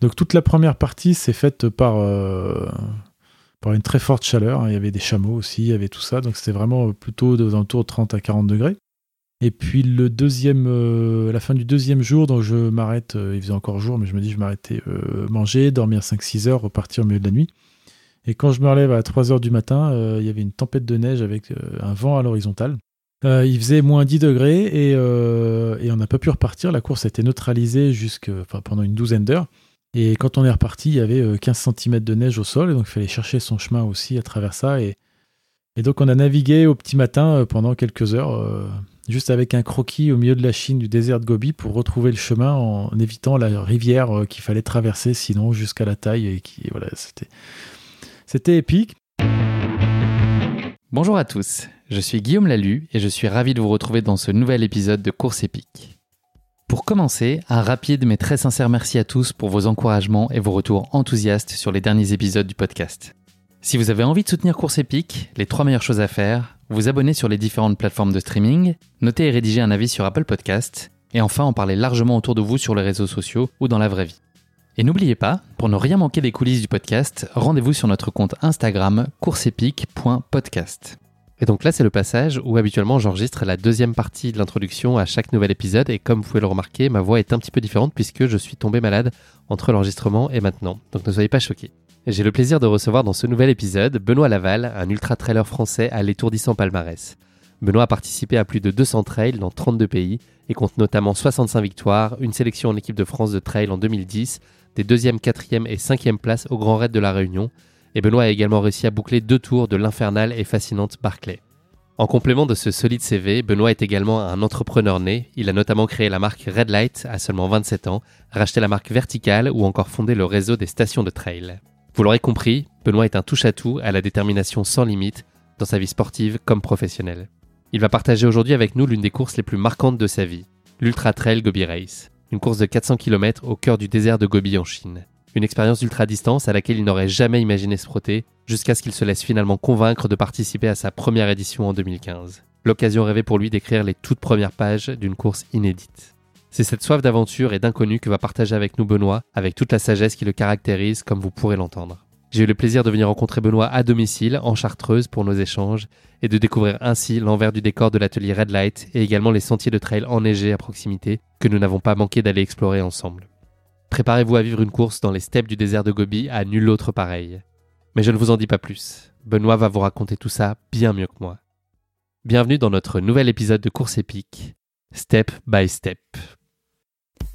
Donc toute la première partie s'est faite par, euh, par une très forte chaleur. hein. Il y avait des chameaux aussi, il y avait tout ça. Donc c'était vraiment plutôt aux alentours de 30 à 40 degrés. Et puis le deuxième, euh, la fin du deuxième jour, donc je m'arrête, euh, il faisait encore jour, mais je me dis je m'arrêtais euh, manger, dormir 5-6 heures, repartir au milieu de la nuit. Et quand je me relève à 3 heures du matin, il y avait une tempête de neige avec un vent à l'horizontale. Euh, il faisait moins 10 degrés et, euh, et on n'a pas pu repartir. La course a été neutralisée jusque, pendant une douzaine d'heures. Et quand on est reparti, il y avait euh, 15 cm de neige au sol, et donc il fallait chercher son chemin aussi à travers ça. Et, donc on a navigué au petit matin euh, pendant quelques heures, euh, juste avec un croquis au milieu de la Chine du désert de Gobi pour retrouver le chemin en évitant la rivière euh, qu'il fallait traverser sinon jusqu'à la taille. Voilà, c'était épique. Bonjour à tous, je suis Guillaume Lalu et je suis ravi de vous retrouver dans ce nouvel épisode de Course épique. Pour commencer, un rapide mais très sincère merci à tous pour vos encouragements et vos retours enthousiastes sur les derniers épisodes du podcast. Si vous avez envie de soutenir Course épique, les trois meilleures choses à faire, vous abonner sur les différentes plateformes de streaming, noter et rédiger un avis sur Apple Podcast, et enfin en parler largement autour de vous sur les réseaux sociaux ou dans la vraie vie. Et n'oubliez pas, pour ne rien manquer des coulisses du podcast, rendez-vous sur notre compte Instagram courseepique.podcast. Et donc là, c'est le passage où habituellement j'enregistre la deuxième partie de l'introduction à chaque nouvel épisode. Et comme vous pouvez le remarquer, ma voix est un petit peu différente puisque je suis tombé malade entre l'enregistrement et maintenant. Donc ne soyez pas choqués. J'ai le plaisir de recevoir dans ce nouvel épisode Benoît Laval, un ultra-trailer français à l'étourdissant palmarès. Benoît a participé à plus de 200 trails dans 32 pays et compte notamment 65 victoires, une sélection en équipe de France de trail en 2010, des 2e, 4e et 5e places au Grand Raid de la Réunion, et Benoît a également réussi à boucler deux tours de l'infernale et fascinante Barclay. En complément de ce solide CV, Benoît est également un entrepreneur né. Il a notamment créé la marque Red Light à seulement 27 ans, racheté la marque Vertical ou encore fondé le réseau des stations de trail. Vous l'aurez compris, Benoît est un touche-à-tout à la détermination sans limite dans sa vie sportive comme professionnelle. Il va partager aujourd'hui avec nous l'une des courses les plus marquantes de sa vie, l'Ultra Trail Gobi Race, une course de 400 km au cœur du désert de Gobi en Chine. Une expérience d'ultra distance à laquelle il n'aurait jamais imaginé se frotter, jusqu'à ce qu'il se laisse finalement convaincre de participer à sa première édition en 2015. L'occasion rêvée pour lui d'écrire les toutes premières pages d'une course inédite. C'est cette soif d'aventure et d'inconnu que va partager avec nous Benoît, avec toute la sagesse qui le caractérise, comme vous pourrez l'entendre. J'ai eu le plaisir de venir rencontrer Benoît à domicile, en Chartreuse, pour nos échanges, et de découvrir ainsi l'envers du décor de l'atelier Red Light et également les sentiers de trail enneigés à proximité que nous n'avons pas manqué d'aller explorer ensemble. Préparez-vous à vivre une course dans les steppes du désert de Gobi à nul autre pareil. Mais je ne vous en dis pas plus. Benoît va vous raconter tout ça bien mieux que moi. Bienvenue dans notre nouvel épisode de Course épique, Step by Step.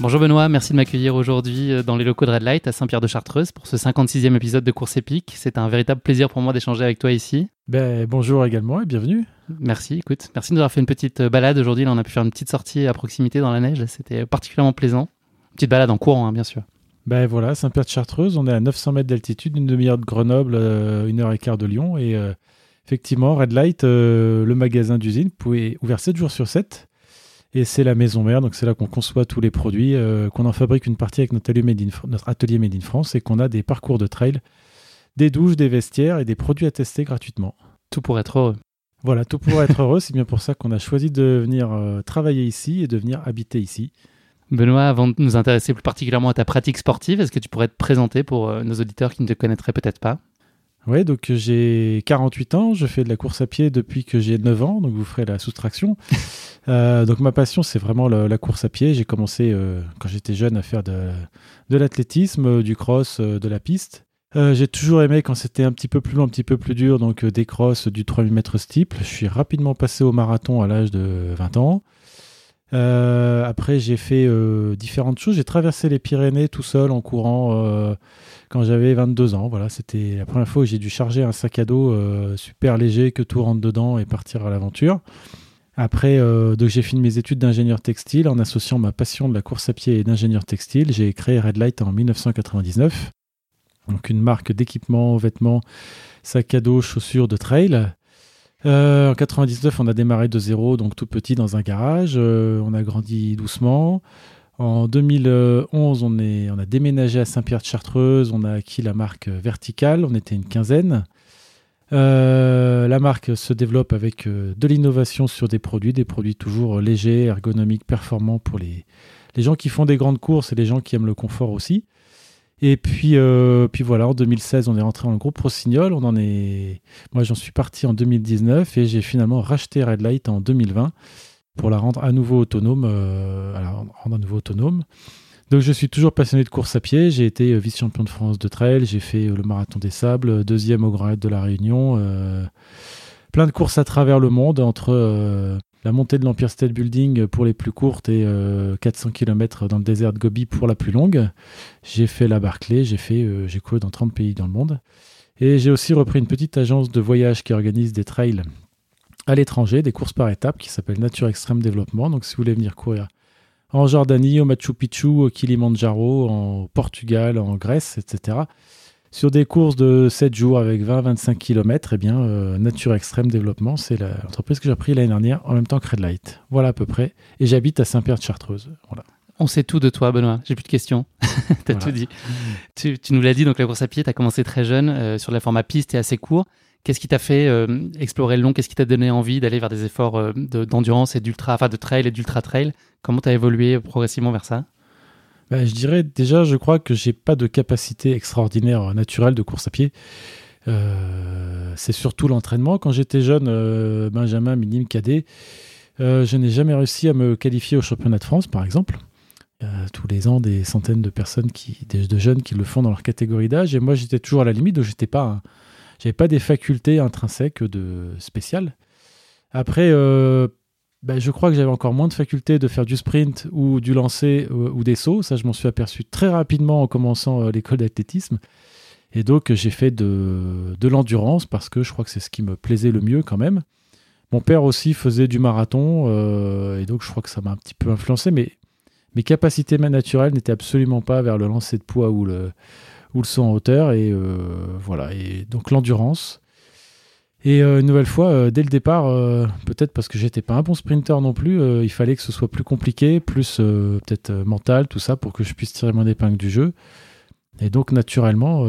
Bonjour Benoît, merci de m'accueillir aujourd'hui euh, dans les locaux de Red Light à Saint-Pierre-de-Chartreuse pour ce 56e épisode de Course épique. C'est un véritable plaisir pour moi d'échanger avec toi ici. Ben, bonjour également et bienvenue. Merci, écoute, merci de nous avoir fait une petite euh, balade aujourd'hui. Là, on a pu faire une petite sortie à proximité dans la neige, c'était particulièrement plaisant. Une petite balade en courant, hein, bien sûr. Ben voilà, Saint-Pierre-de-Chartreuse, on est à 900 mètres d'altitude, une demi-heure de Grenoble, euh, une heure et quart de Lyon. Et euh, effectivement, Red Light, euh, le magasin d'usine, est ouvert 7 jours sur 7. Et c'est la maison mère, donc c'est là qu'on conçoit tous les produits, euh, qu'on en fabrique une partie avec notre atelier, Made in, Fr- notre atelier Made in France et qu'on a des parcours de trail des douches, des vestiaires et des produits à tester gratuitement. Tout pour être heureux. Voilà, tout pour être heureux. C'est bien pour ça qu'on a choisi de venir euh, travailler ici et de venir habiter ici. Benoît, avant de nous intéresser plus particulièrement à ta pratique sportive, est-ce que tu pourrais te présenter pour euh, nos auditeurs qui ne te connaîtraient peut-être pas? Oui, donc j'ai 48 ans, je fais de la course à pied depuis que j'ai 9 ans, donc vous ferez la soustraction. Euh, donc ma passion, c'est vraiment la, la course à pied. J'ai commencé quand j'étais jeune à faire de, de l'athlétisme, du cross, de la piste. Euh, j'ai toujours aimé quand c'était un petit peu plus long, un petit peu plus dur, donc euh, des crosses du 3000 mètres steeple. Je suis rapidement passé au marathon à l'âge de 20 ans. Euh, après, j'ai fait différentes choses. J'ai traversé les Pyrénées tout seul en courant quand j'avais 22 ans. Voilà, c'était la première fois où j'ai dû charger un sac à dos super léger que tout rentre dedans et partir à l'aventure. Après, donc j'ai fini mes études d'ingénieur textile en associant ma passion de la course à pied et d'ingénieur textile. J'ai créé Red Light en 1999 donc une marque d'équipement, vêtements, sacs à dos, chaussures de trail. Euh, en 99, on a démarré de zéro, donc tout petit dans un garage. Euh, on a grandi doucement. En 2011, on, a déménagé à Saint-Pierre-de-Chartreuse. On a acquis la marque Vertical. On était une quinzaine. Euh, la marque se développe avec de l'innovation sur des produits, des produits toujours légers, ergonomiques, performants pour les gens qui font des grandes courses et les gens qui aiment le confort aussi. Et puis, euh, puis voilà, en 2016, on est rentré dans le groupe Rossignol. On en est... Moi, j'en suis parti en 2019 et j'ai finalement racheté Red Light en 2020 pour la rendre à nouveau autonome. Euh, rendre à nouveau autonome. Donc, je suis toujours passionné de course à pied. J'ai été euh, vice-champion de France de trail. J'ai fait le marathon des sables, deuxième au Grand Raid de la Réunion. plein de courses à travers le monde entre la montée de l'Empire State Building pour les plus courtes et 400 euh, km dans le désert de Gobi pour la plus longue. J'ai fait la Barclay, j'ai fait, euh, couru dans 30 pays dans le monde. Et j'ai aussi repris une petite agence de voyage qui organise des trails à l'étranger, des courses par étapes qui s'appelle Nature Extrême Développement. Donc si vous voulez venir courir en Jordanie, au Machu Picchu, au Kilimanjaro, en Portugal, en Grèce, etc sur des courses de 7 jours avec 20-25 km, eh bien, euh, Nature Extrême Développement, c'est l'entreprise que j'ai pris l'année dernière en même temps que Red Light. Voilà à peu près. Et j'habite à Saint-Pierre-de-Chartreuse. Voilà. On sait tout de toi, Benoît. J'ai plus de questions. tu as tout dit. Tu, nous l'as dit, donc la course à pied, tu as commencé très jeune euh, sur la format piste et assez court. Qu'est-ce qui t'a fait euh, explorer le long? Qu'est-ce qui t'a donné envie d'aller vers des efforts d'endurance et d'ultra, enfin de trail et d'ultra trail? Comment tu as évolué progressivement vers ça? Bah, je dirais déjà, je crois que j'ai pas de capacité extraordinaire naturelle de course à pied. Euh, c'est surtout l'entraînement. Quand j'étais jeune, euh, Benjamin, minime, cadet, euh, je n'ai jamais réussi à me qualifier au championnat de France, par exemple. tous les ans, des centaines de personnes, qui, de jeunes qui le font dans leur catégorie d'âge. Et moi, j'étais toujours à la limite, donc j'étais pas, j'avais pas des facultés intrinsèques de spéciales. Après, ben, je crois que j'avais encore moins de faculté de faire du sprint ou du lancer euh, ou des sauts. Ça, je m'en suis aperçu très rapidement en commençant euh, l'école d'athlétisme. Et donc, j'ai fait de, de l'endurance parce que je crois que c'est ce qui me plaisait le mieux quand même. Mon père aussi faisait du marathon euh, et donc je crois que ça m'a un petit peu influencé. Mais mes capacités naturelles n'étaient absolument pas vers le lancer de poids ou le, ou le saut en hauteur. Et voilà. Et donc, l'endurance. Et euh, une nouvelle fois, euh, dès le départ, euh, peut-être parce que j'étais pas un bon sprinter non plus, il fallait que ce soit plus compliqué, plus peut-être mental, tout ça, pour que je puisse tirer mon épingle du jeu. Et donc naturellement,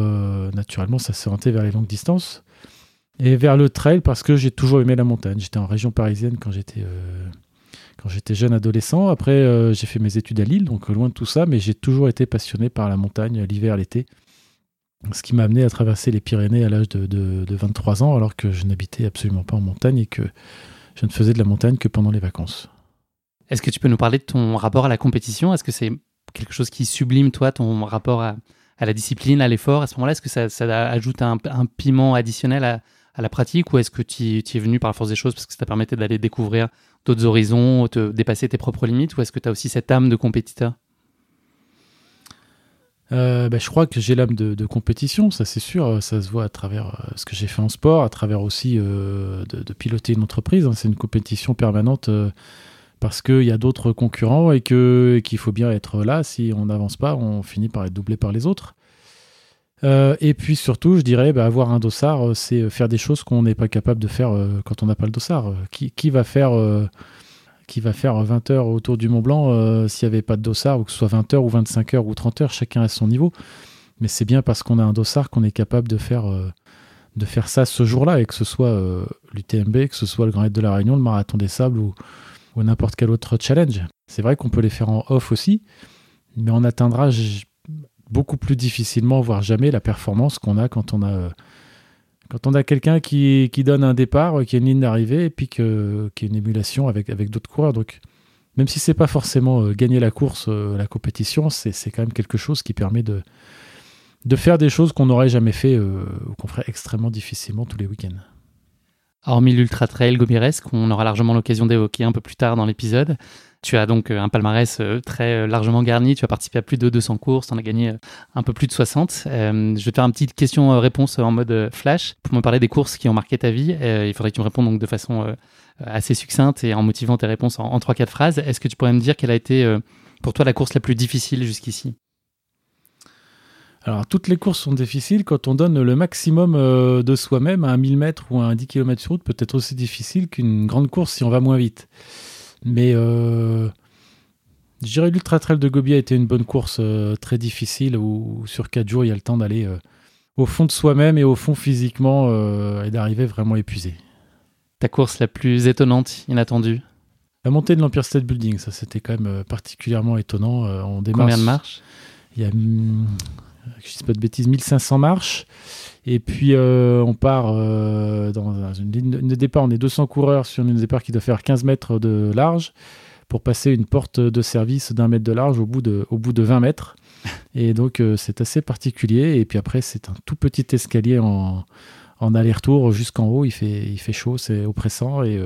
naturellement, ça s'est orienté vers les longues distances et vers le trail parce que j'ai toujours aimé la montagne. J'étais en région parisienne quand j'étais quand j'étais jeune adolescent. Après, j'ai fait mes études à Lille, donc loin de tout ça, mais j'ai toujours été passionné par la montagne, l'hiver, l'été ce qui m'a amené à traverser les Pyrénées à l'âge de, 23 ans, alors que je n'habitais absolument pas en montagne et que je ne faisais de la montagne que pendant les vacances. Est-ce que tu peux nous parler de ton rapport à la compétition? Est-ce que c'est quelque chose qui sublime, toi, ton rapport à, la discipline, à l'effort? À ce moment-là, est-ce que ça, ajoute un, piment additionnel à, la pratique ou est-ce que tu, es venu par la force des choses parce que ça t'a permis d'aller découvrir d'autres horizons, de dépasser tes propres limites ou est-ce que tu as aussi cette âme de compétiteur? Euh, bah, je crois que j'ai l'âme de, compétition, ça c'est sûr, ça se voit à travers euh, ce que j'ai fait en sport, à travers aussi euh, de, piloter une entreprise. Hein. C'est une compétition permanente parce qu'il y a d'autres concurrents et qu'il faut bien être là. Si on n'avance pas, on finit par être doublé par les autres. et puis surtout, je dirais, bah, avoir un dossard, c'est faire des choses qu'on n'est pas capable de faire quand on n'a pas le dossard. Qui va faire qui va faire 20 heures autour du Mont Blanc euh, s'il n'y avait pas de dossard, ou que ce soit 20 heures ou 25 heures ou 30 heures, chacun à son niveau. Mais c'est bien parce qu'on a un dossard qu'on est capable de faire, de faire ça ce jour-là, et que ce soit l'UTMB, que ce soit le Grand Raid de la Réunion, le Marathon des Sables ou n'importe quel autre challenge. C'est vrai qu'on peut les faire en off aussi, mais on atteindra beaucoup plus difficilement, voire jamais, la performance qu'on a quand on a, quand on a quelqu'un qui, donne un départ, qui a une ligne d'arrivée, et puis qui a une émulation avec, d'autres coureurs. Donc, même si c'est pas forcément euh, gagner la course, euh, la compétition, c'est quand même quelque chose qui permet de, faire des choses qu'on n'aurait jamais fait euh, ou qu'on ferait extrêmement difficilement tous les week-ends. Hormis l'Ultra Trail Gomires, qu'on aura largement l'occasion d'évoquer un peu plus tard dans l'épisode, tu as donc un palmarès très largement garni, tu as participé à plus de 200 courses, tu en as gagné un peu plus de 60. je vais te faire une petite question-réponse en mode flash pour me parler des courses qui ont marqué ta vie. il faudrait que tu me répondes de façon assez succincte et en motivant tes réponses en, 3-4 phrases. Est-ce que tu pourrais me dire quelle a été pour toi la course la plus difficile jusqu'ici? Alors, toutes les courses sont difficiles. Quand on donne le maximum euh, de soi-même à un 1000 mètres ou à un 10 km sur route, peut être aussi difficile qu'une grande course si on va moins vite. Mais euh, je dirais l'Ultra Trail de Gobi a été une bonne course euh, très difficile où, sur 4 jours, il y a le temps d'aller au fond de soi-même et au fond physiquement et d'arriver vraiment épuisé. Ta course la plus étonnante, inattendue? La montée de l'Empire State Building, ça c'était quand même particulièrement étonnant. on démarre Combien de marches? Il y a hmm, je dis pas de bêtises, 1500 marches. Et puis euh, on part euh, dans une ligne de départ, on est 200 coureurs sur une ligne de départ qui doit faire 15 mètres de large pour passer une porte de service d'un mètre de large au bout de, au bout de 20 mètres. Et donc euh, c'est assez particulier. Et puis après c'est un tout petit escalier en, en aller-retour jusqu'en haut. Il fait, il fait chaud, c'est oppressant. Et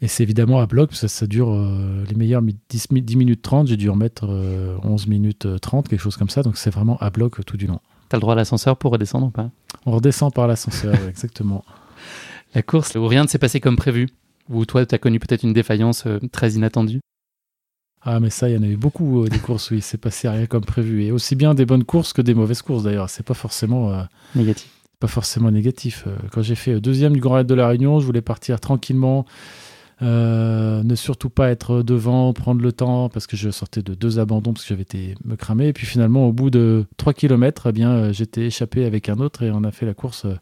et c'est évidemment à bloc, parce que ça dure les meilleurs 10, minutes 30. J'ai dû en mettre 11 euh, minutes 30, euh, quelque chose comme ça. Donc c'est vraiment à bloc tout du long. T'as le droit à l'ascenseur pour redescendre ou pas? On redescend par l'ascenseur, exactement. La course où rien ne s'est passé comme prévu, où toi tu as connu peut-être une défaillance très inattendue? Ah mais ça, il y en a eu beaucoup des courses où il s'est passé rien comme prévu. Et aussi bien des bonnes courses que des mauvaises courses d'ailleurs. C'est pas forcément négatif. Pas forcément négatif. Quand j'ai fait deuxième du Grand Raid de la Réunion, je voulais partir tranquillement euh, ne surtout pas être devant, prendre le temps, parce que je sortais de deux abandons, parce que j'avais été me cramer. Et puis finalement, au bout de 3 km, eh bien, euh, j'étais échappé avec un autre et on a fait la course euh,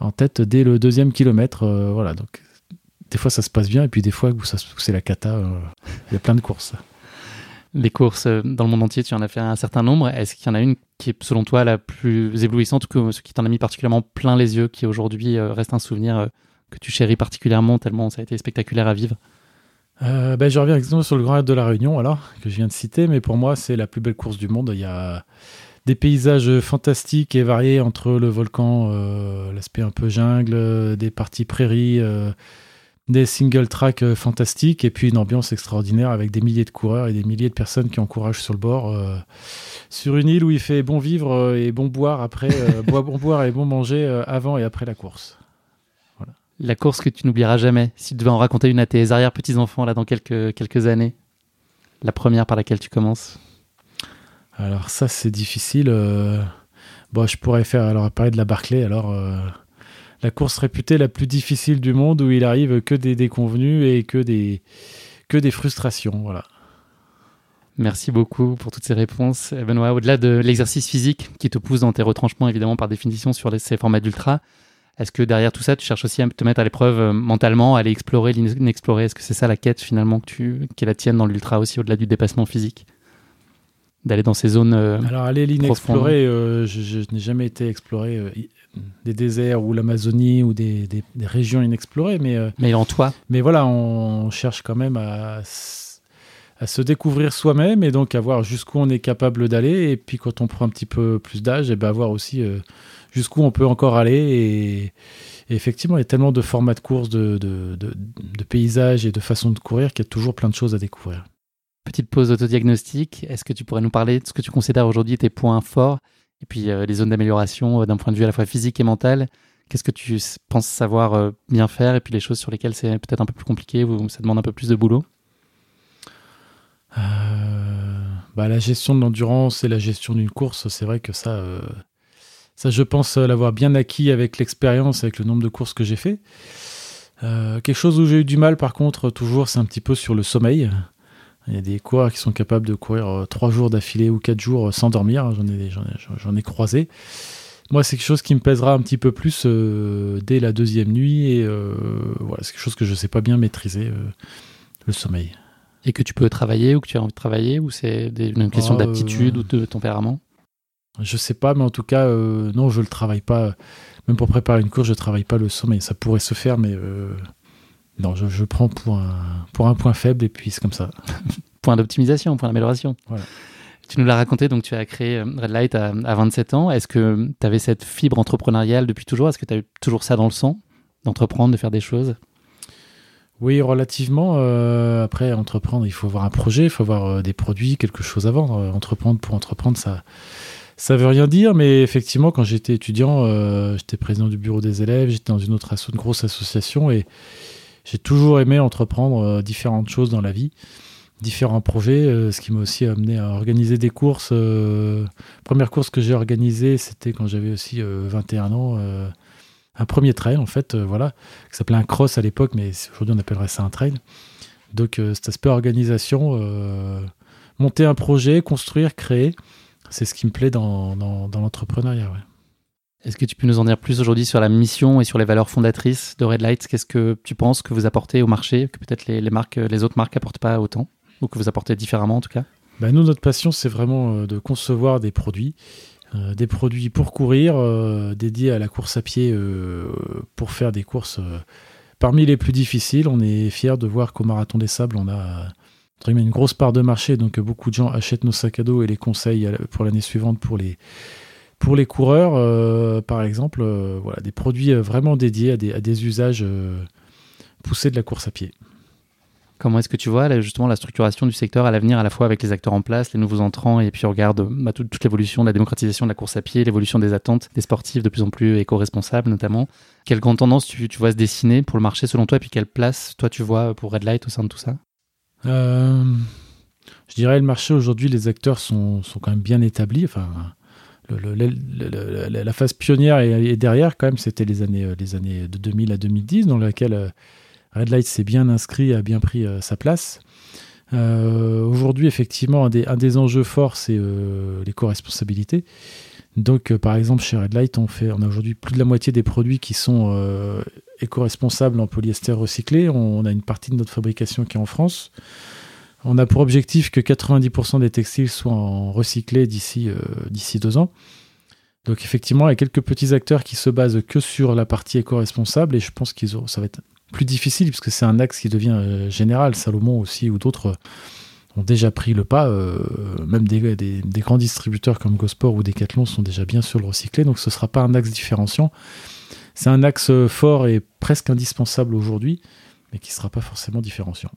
en tête dès le deuxième kilomètre. voilà, donc des fois ça se passe bien, et puis des fois c'est la cata, il y a plein de courses. Les courses dans le monde entier, tu en as fait un certain nombre. Est-ce qu'il y en a une qui est selon toi la plus éblouissante ou qui t'en a mis particulièrement plein les yeux, qui aujourd'hui reste un souvenir que tu chéris particulièrement tellement ça a été spectaculaire à vivre euh, ben, Je reviens sur le Grand Raid de la Réunion, alors, que je viens de citer, mais pour moi, c'est la plus belle course du monde. Il y a des paysages fantastiques et variés entre le volcan, euh, l'aspect un peu jungle, des parties prairies, euh, des single tracks fantastiques, et puis une ambiance extraordinaire avec des milliers de coureurs et des milliers de personnes qui encouragent sur le bord. sur une île où il fait bon vivre et bon boire après, bon boire et bon manger avant et après la course la course que tu n'oublieras jamais, si tu devais en raconter une à tes arrière-petits-enfants là dans quelques, quelques années La première par laquelle tu commences Alors ça c'est difficile. Euh, bon, je pourrais faire alors parler de la Barclay. Alors euh, la course réputée la plus difficile du monde où il arrive que des déconvenus et que des, que des frustrations. Voilà. Merci beaucoup pour toutes ces réponses. Benoît, au-delà de l'exercice physique qui te pousse dans tes retranchements, évidemment, par définition, sur ces formats d'ultra, est-ce que derrière tout ça, tu cherches aussi à te mettre à l'épreuve euh, mentalement, à aller explorer l'inexploré Est-ce que c'est ça la quête finalement que tu, qui est la tienne dans l'ultra aussi, au-delà du dépassement physique? D'aller dans ces zones. Euh, Alors, aller l'inexploré, euh, je, n'ai jamais été explorer des déserts ou l'Amazonie ou des, régions inexplorées, mais. mais en toi Mais voilà, on cherche quand même à à se découvrir soi-même et donc à voir jusqu'où on est capable d'aller. Et puis quand on prend un petit peu plus d'âge, et eh ben voir aussi jusqu'où on peut encore aller. Et, effectivement, il y a tellement de formats de course, de, de, paysages et de façons de courir qu'il y a toujours plein de choses à découvrir. Petite pause autodiagnostic. Est-ce que tu pourrais nous parler de ce que tu considères aujourd'hui tes points forts et puis euh, les zones d'amélioration euh, d'un point de vue à la fois physique et mental? Qu'est-ce que tu penses savoir euh, bien faire et puis les choses sur lesquelles c'est peut-être un peu plus compliqué ou ça demande un peu plus de boulot? Bah, La gestion de l'endurance et la gestion d'une course, c'est vrai que ça, ça, je pense l'avoir bien acquis avec l'expérience, avec le nombre de courses que j'ai fait. Euh, quelque chose où j'ai eu du mal, par contre, toujours, c'est un petit peu sur le sommeil. Il y a des coureurs qui sont capables de courir trois jours d'affilée ou quatre jours sans dormir. J'en ai, j'en ai, croisé. Moi, c'est quelque chose qui me pèsera un petit peu plus dès la deuxième nuit. Et voilà, c'est quelque chose que je ne sais pas bien maîtriser, le sommeil. Et que tu peux travailler ou que tu as envie de travailler Ou c'est une question ah, d'aptitude ou de tempérament? Je sais pas, mais en tout cas, non, je ne le travaille pas même pour préparer une course, je travaille pas le sommeil. Ça pourrait se faire, mais euh, non, je, prends pour un, pour un point faible et puis c'est comme ça. point d'optimisation, point d'amélioration. Tu nous l'as raconté, donc tu as créé euh, Red Light à, 27 ans. Est-ce que tu avais cette fibre entrepreneuriale depuis toujours? Est-ce que tu as eu toujours ça dans le sang D'entreprendre, de faire des choses? Oui, relativement. Euh, après, entreprendre, il faut avoir un projet, il faut avoir des produits, quelque chose à vendre. entreprendre pour entreprendre, ça, ça veut rien dire, mais effectivement, quand j'étais étudiant, euh, j'étais président du bureau des élèves, j'étais dans une autre grosse association et j'ai toujours aimé entreprendre euh, différentes choses dans la vie, différents projets, euh, ce qui m'a aussi amené à organiser des courses. première course que j'ai organisée, c'était quand j'avais aussi 21 ans. un premier trail, en fait, voilà, qui s'appelait un cross à l'époque, mais aujourd'hui on appellerait ça un trail. Donc, cet aspect organisation, monter un projet, construire, créer. C'est ce qui me plaît dans, dans, l'entrepreneuriat. Est-ce que tu peux nous en dire plus aujourd'hui sur la mission et sur les valeurs fondatrices de Red Light Qu'est-ce que tu penses que vous apportez au marché, que peut-être les, marques, les autres marques n'apportent pas autant, ou que vous apportez différemment en tout cas? Ben Nous, notre passion, c'est vraiment euh, de concevoir des produits, euh, des produits pour courir, euh, dédiés à la course à pied, pour faire des courses parmi les plus difficiles. On est fiers de voir qu'au Marathon des Sables, on a une grosse part de marché, donc beaucoup de gens achètent nos sacs à dos et les conseillent pour l'année suivante pour les, pour les coureurs, euh, par exemple, euh, voilà, des produits euh, vraiment dédiés à des, à des usages poussés de la course à pied. Comment est-ce que tu vois justement la structuration du secteur à l'avenir, à la fois avec les acteurs en place, les nouveaux entrants, et puis on regarde bah, toute, l'évolution de la démocratisation de la course à pied, l'évolution des attentes des sportifs de plus en plus éco-responsables notamment. Quelle grande tendance tu, tu vois se dessiner pour le marché selon toi, et puis quelle place toi tu vois pour Red Light au sein de tout ça? Euh, je dirais le marché aujourd'hui, les acteurs sont, sont, quand même bien établis. Enfin, la phase pionnière est, derrière quand même. C'était les années, euh, les années de 2000 à 2010 dans laquelle euh, Red Light s'est bien inscrit, a bien pris sa place. aujourd'hui, effectivement, un des, un des, enjeux forts, c'est l'éco-responsabilité. Donc, par exemple, chez Red Light, on, fait, a aujourd'hui plus de la moitié des produits qui sont éco-responsable en polyester recyclé. On, a une partie de notre fabrication qui est en France. On a pour objectif que 90% des textiles soient en recyclés d'ici euh, d'ici deux ans. Donc effectivement, il y a quelques petits acteurs qui se basent que sur la partie éco-responsable et je pense qu'ils ça va être plus difficile puisque c'est un axe qui devient euh, général. Salomon aussi ou d'autres ont déjà pris le pas. Euh, même des, des, grands distributeurs comme Gosport ou Decathlon sont déjà bien sur le recyclé. Donc ce ne sera pas un axe différenciant. C'est un axe fort et presque indispensable aujourd'hui, mais qui ne sera pas forcément différenciant.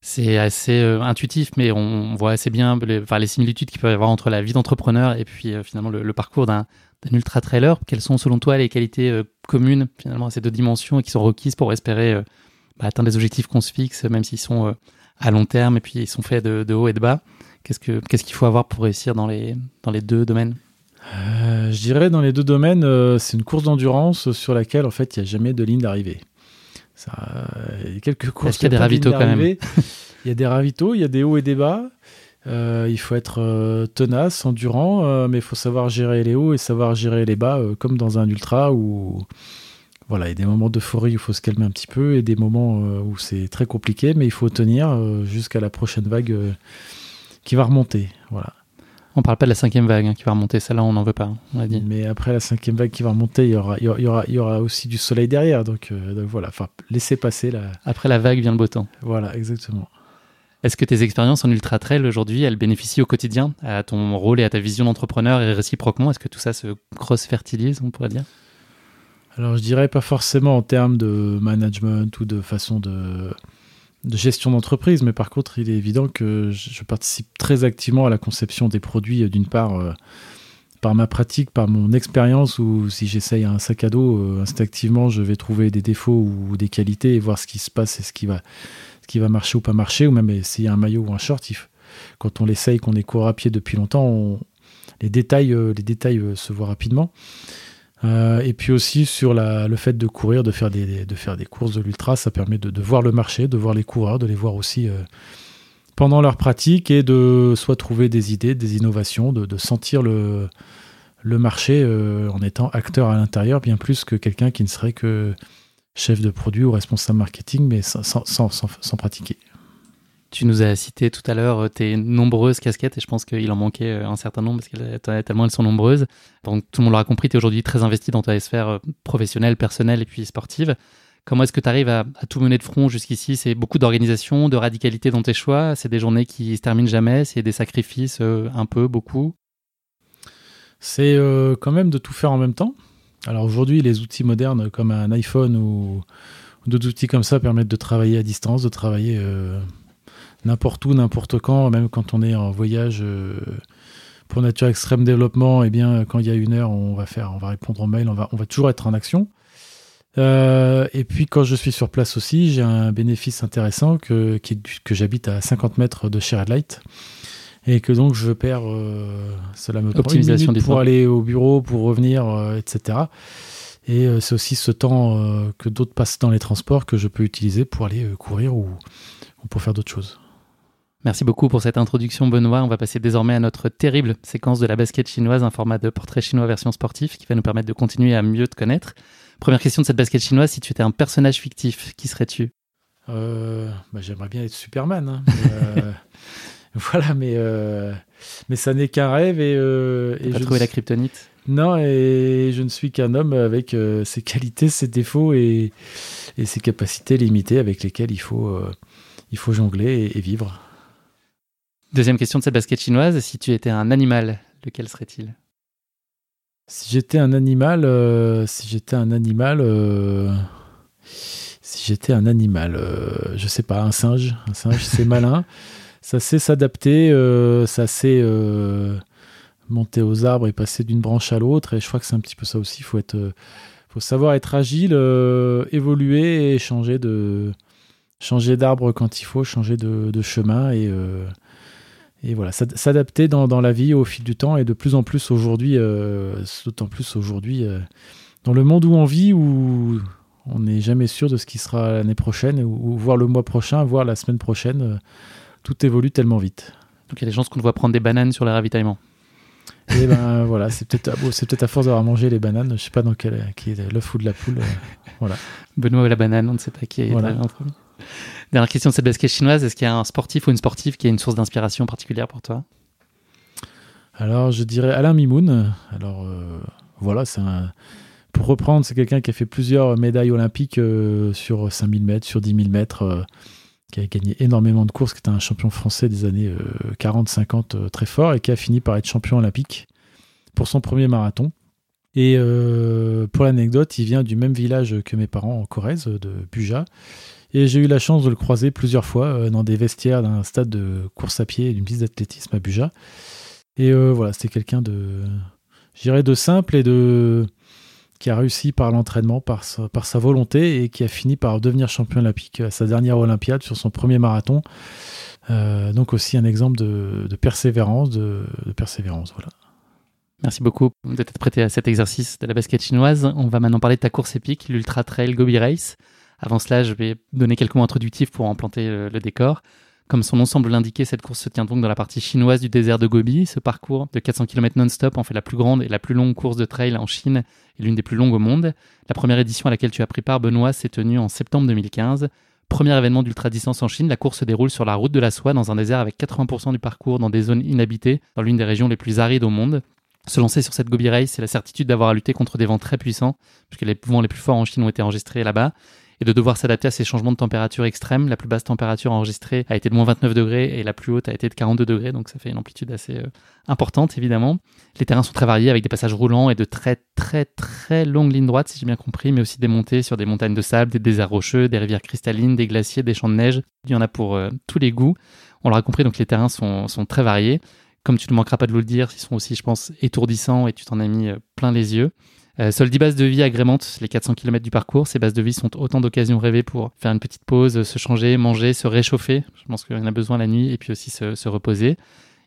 C'est assez euh, intuitif, mais on voit assez bien les, similitudes qu'il peut y avoir entre la vie d'entrepreneur et puis euh, finalement le, parcours d'un ultra-trailer. Quelles sont selon toi les qualités euh, communes finalement à ces deux dimensions et qui sont requises pour espérer bah, atteindre les objectifs qu'on se fixe, même s'ils sont à long terme et puis ils sont faits de, haut et de bas Qu'est-ce qu'il faut avoir pour réussir dans les, dans les deux domaines? Euh, je dirais dans les deux domaines, euh, c'est une course d'endurance sur laquelle en fait il n'y a jamais de ligne d'arrivée. il y a quelques courses. Est-ce qu'il y a des ravitaux quand même Il y a des ravitaux, il y a des hauts et des bas. Euh, il faut être tenace, endurant, mais il faut savoir gérer les hauts et savoir gérer les bas, comme dans un ultra où voilà, il y a des moments d'euphorie où il faut se calmer un petit peu et des moments où c'est très compliqué, mais il faut tenir jusqu'à la prochaine vague qui va remonter. Voilà. On parle pas de la cinquième vague hein, qui va remonter, celle-là on n'en veut pas, on dit. Mais après la cinquième vague qui va remonter, il y aura, il y aura, il y aura aussi du soleil derrière, donc, euh, voilà, enfin laissez passer la. Après la vague vient le beau temps. Voilà, exactement. Est-ce que tes expériences en ultra trail aujourd'hui, elles bénéficient au quotidien à ton rôle et à ta vision d'entrepreneur et réciproquement? Est-ce que tout ça se cross-fertilise, on pourrait dire? Alors je dirais pas forcément en termes de management ou de façon de gestion d'entreprise, mais par contre, il est évident que je participe très activement à la conception des produits, euh, d'une part euh, par ma pratique, par mon expérience, ou si j'essaye un sac à dos, euh, instinctivement, je vais trouver des défauts ou des qualités et voir ce qui se passe et ce qui va, ce qui va marcher ou pas marcher, ou même essayer un maillot ou un short. quand on l'essaye, qu'on est court à pied depuis longtemps, les détails, les détails se voient rapidement. Euh, et puis aussi sur le fait de courir, de faire des, courses de l'ultra, ça permet de, voir le marché, de voir les coureurs, de les voir aussi euh, pendant leur pratique et de soit trouver des idées, des innovations, de, sentir le, marché en étant acteur à l'intérieur, bien plus que quelqu'un qui ne serait que chef de produit ou responsable marketing, mais sans pratiquer. Tu nous as cité tout à l'heure euh, tes nombreuses casquettes et je pense qu'il en manquait euh, un certain nombre parce que tellement elles sont nombreuses. Donc tout le monde l'aura compris, tu es aujourd'hui très investi dans ta sphère euh, professionnelle, personnelle et puis sportive. Comment est-ce que tu arrives à, tout mener de front jusqu'ici? C'est beaucoup d'organisation, de radicalité dans tes choix? C'est des journées qui se terminent jamais? C'est des sacrifices un peu, beaucoup? C'est quand même de tout faire en même temps. Alors aujourd'hui, les outils modernes comme un iPhone ou, d'autres outils comme ça permettent de travailler à distance, de travailler n'importe où, n'importe quand, même quand on est en voyage euh, pour nature extrême développement, et eh bien quand il y a une heure, on va faire, on va répondre aux mails, on va, on va toujours être en action. Euh, et puis quand je suis sur place aussi, j'ai un bénéfice intéressant que, que j'habite à 50 mètres de chez Red Light et que donc je perds, euh, cela me prend une minute pour aller au bureau, pour revenir, etc. Et c'est aussi ce temps que d'autres passent dans les transports que je peux utiliser pour aller courir ou pour faire d'autres choses. Merci beaucoup pour cette introduction, Benoît. On va passer désormais à notre terrible séquence de la basket chinoise, un format de portrait chinois version sportif qui va nous permettre de continuer à mieux te connaître. Première question de cette basket chinoise si tu étais un personnage fictif, qui serais-tu? Euh, bah, J'aimerais bien être Superman. Hein, euh, voilà, mais, euh, mais ça n'est qu'un rêve. Et, et je trouvé la kryptonite? Non, et je ne suis qu'un homme avec ses qualités, ses défauts et, et, ses capacités limitées avec lesquelles il faut, il faut jongler et vivre. Deuxième question de cette basket chinoise, si tu étais un animal, lequel serait-il? Si j'étais un animal, euh, si j'étais un animal, euh, si j'étais un animal, euh, je sais pas, un singe. Un singe, c'est malin, ça sait s'adapter, ça sait monter aux arbres et passer d'une branche à l'autre. Et je crois que c'est un petit peu ça aussi. Il faut être, faut savoir être agile, évoluer et changer de, changer d'arbre quand il faut, changer de, de chemin et et voilà, s'adapter dans, dans, la vie au fil du temps et de plus en plus aujourd'hui, euh, d'autant plus aujourd'hui, euh, dans le monde où on vit, où on n'est jamais sûr de ce qui sera l'année prochaine, ou, voir le mois prochain, voir la semaine prochaine, euh, tout évolue tellement vite. Donc il y a des chances qu'on voit prendre des bananes sur les ravitaillements. Et ben voilà, c'est peut-être c'est peut-être à force d'avoir mangé les bananes, je sais pas dans quel qui est l'œuf ou de la poule, voilà. Benoît ou la banane, on ne sait pas qui est voilà. en premier. Dernière question de cette basket chinoise, est-ce qu'il y a un sportif ou une sportive qui a une source d'inspiration particulière pour toi? Alors, je dirais Alain Mimoun. Alors, euh, voilà, c'est. Pour reprendre, c'est quelqu'un qui a fait plusieurs médailles olympiques euh, sur 5000 mètres, sur 10 000 mètres, euh, qui a gagné énormément de courses, qui était un champion français des années 40-50 très fort et qui a fini par être champion olympique pour son premier marathon. Et pour l'anecdote, il vient du même village que mes parents en Corrèze, de Buja. Et j'ai eu la chance de le croiser plusieurs fois euh, dans des vestiaires d'un stade de course à pied et d'une piste d'athlétisme à Buja. Et euh, voilà, c'était quelqu'un de, j'irais, de simple et de qui a réussi par l'entraînement, par sa, volonté et qui a fini par devenir champion olympique à sa dernière Olympiade sur son premier marathon. Euh, donc aussi un exemple de, persévérance, de, de, persévérance, voilà. Merci beaucoup d'être prêté à cet exercice de la basket chinoise. On va maintenant parler de ta course épique, l'Ultra Trail Gobi Race. Avant cela, je vais donner quelques mots introductifs pour implanter le, le décor. Comme son nom semble l'indiquer, cette course se tient donc dans la partie chinoise du désert de Gobi. Ce parcours de 400 km non-stop en fait la plus grande et la plus longue course de trail en Chine et l'une des plus longues au monde. La première édition à laquelle tu as pris part, Benoît, s'est tenue en septembre 2015. Premier événement d'ultra-distance en Chine, la course se déroule sur la route de la soie dans un désert avec 80% du parcours dans des zones inhabitées, dans l'une des régions les plus arides au monde. Se lancer sur cette Gobi Race, c'est la certitude d'avoir à lutter contre des vents très puissants, puisque les vents les plus forts en Chine ont été enregistrés là-bas et de devoir s'adapter à ces changements de température extrêmes. La plus basse température enregistrée a été de moins 29 degrés et la plus haute a été de 42 degrés, donc ça fait une amplitude assez euh, importante évidemment. Les terrains sont très variés avec des passages roulants et de très très très longues lignes droites si j'ai bien compris, mais aussi des montées sur des montagnes de sable, des déserts rocheux, des rivières cristallines, des glaciers, des champs de neige. Il y en a pour euh, tous les goûts. On l'aura compris, donc les terrains sont, très variés. Comme tu ne manqueras pas de le dire, ils sont aussi, je pense, étourdissants et tu t'en as mis euh, plein les yeux. Euh, 10 bases de vie agrémentent les 400 km du parcours. Ces bases de vie sont autant d'occasions rêvées pour faire une petite pause, se changer, manger, se réchauffer. Je pense qu'il y en a besoin la nuit et puis aussi se, reposer.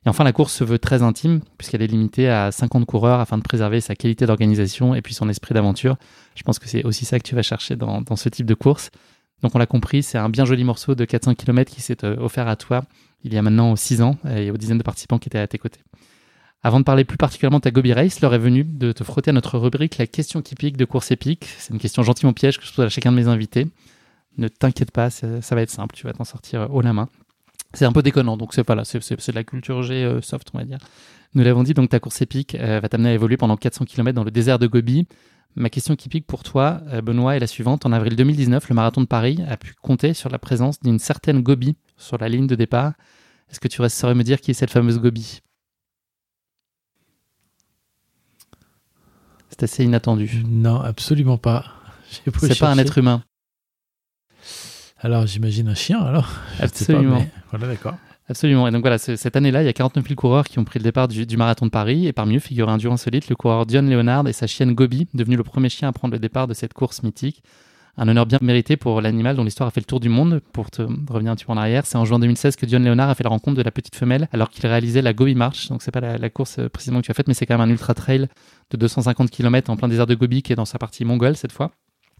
Et enfin, la course se veut très intime puisqu'elle est limitée à 50 coureurs afin de préserver sa qualité d'organisation et puis son esprit d'aventure. Je pense que c'est aussi ça que tu vas chercher dans, ce type de course. Donc on l'a compris, c'est un bien joli morceau de 400 km qui s'est offert à toi il y a maintenant 6 ans et aux dizaines de participants qui étaient à tes côtés. Avant de parler plus particulièrement de ta Gobi Race, l'heure est venue de te frotter à notre rubrique La question qui pique de course épique. C'est une question gentiment piège que je pose à chacun de mes invités. Ne t'inquiète pas, ça, va être simple, tu vas t'en sortir haut la main. C'est un peu déconnant, donc c'est voilà, c'est de la culture G euh, soft, on va dire. Nous l'avons dit, donc ta course épique euh, va t'amener à évoluer pendant 400 km dans le désert de Gobi. Ma question qui pique pour toi, euh, Benoît, est la suivante. En avril 2019, le marathon de Paris a pu compter sur la présence d'une certaine Gobi sur la ligne de départ. Est-ce que tu saurais me dire qui est cette fameuse Gobi? C'est assez inattendu. Non, absolument pas. C'est pas un être humain. Alors j'imagine un chien alors. Absolument. Voilà, d'accord. Absolument. Et donc voilà, cette année-là, il y a 49 000 coureurs qui ont pris le départ du, marathon de Paris. Et parmi eux figure un duo insolite, le coureur Dion Leonard et sa chienne Gobi, devenu le premier chien à prendre le départ de cette course mythique. Un honneur bien mérité pour l'animal dont l'histoire a fait le tour du monde. Pour te revenir un petit peu en arrière, c'est en juin 2016 que Dion Leonard a fait la rencontre de la petite femelle alors qu'il réalisait la Gobi March. Donc c'est pas la, course euh, précisément que tu as faite, mais c'est quand même un ultra trail de 250 km en plein désert de Gobi qui est dans sa partie mongole cette fois.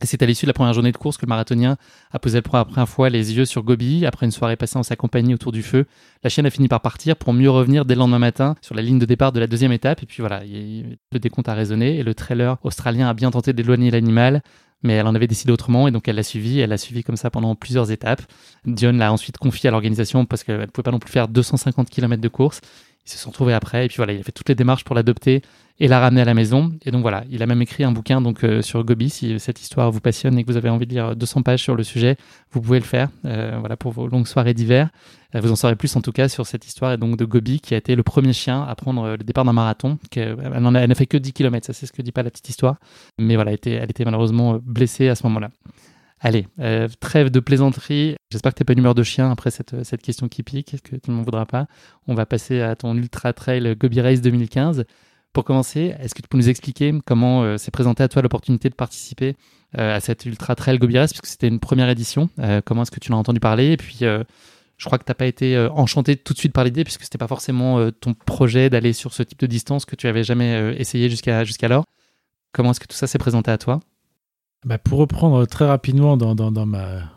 Et c'est à l'issue de la première journée de course que le marathonien a posé pour la première fois les yeux sur Gobi. Après une soirée passée en sa compagnie autour du feu, la chienne a fini par partir pour mieux revenir dès le lendemain matin sur la ligne de départ de la deuxième étape. Et puis voilà, le décompte a résonné et le trailer australien a bien tenté d'éloigner l'animal mais elle en avait décidé autrement et donc elle l'a suivi. Elle l'a suivi comme ça pendant plusieurs étapes. Dion l'a ensuite confié à l'organisation parce qu'elle ne pouvait pas non plus faire 250 km de course. Ils se sont trouvés après et puis voilà, il a fait toutes les démarches pour l'adopter et la ramener à la maison. Et donc voilà, il a même écrit un bouquin donc euh, sur Gobi. Si cette histoire vous passionne et que vous avez envie de lire 200 pages sur le sujet, vous pouvez le faire. Euh, voilà pour vos longues soirées d'hiver. Euh, vous en saurez plus en tout cas sur cette histoire et donc de Gobi qui a été le premier chien à prendre le départ d'un marathon. Elle n'a fait que 10 km, ça c'est ce que dit pas la petite histoire. Mais voilà, était, elle était malheureusement blessée à ce moment-là. Allez, trêve de plaisanterie. J'espère que tu n'es pas une humeur de chien après cette, cette question qui pique, que tu ne m'en voudras pas. On va passer à ton Ultra Trail Gobi Race 2015. Pour commencer, est-ce que tu peux nous expliquer comment euh, s'est présentée à toi l'opportunité de participer euh, à cette Ultra Trail Gobires, puisque c'était une première édition? Euh, Comment est-ce que tu l'as entendu parler? Et puis, je crois que tu n'as pas été enchanté tout de suite par l'idée, puisque ce n'était pas forcément ton projet d'aller sur ce type de distance que tu avais jamais essayé jusqu'alors. Comment est-ce que tout ça s'est présenté à toi? Bah Pour reprendre très rapidement dans, dans, dans ma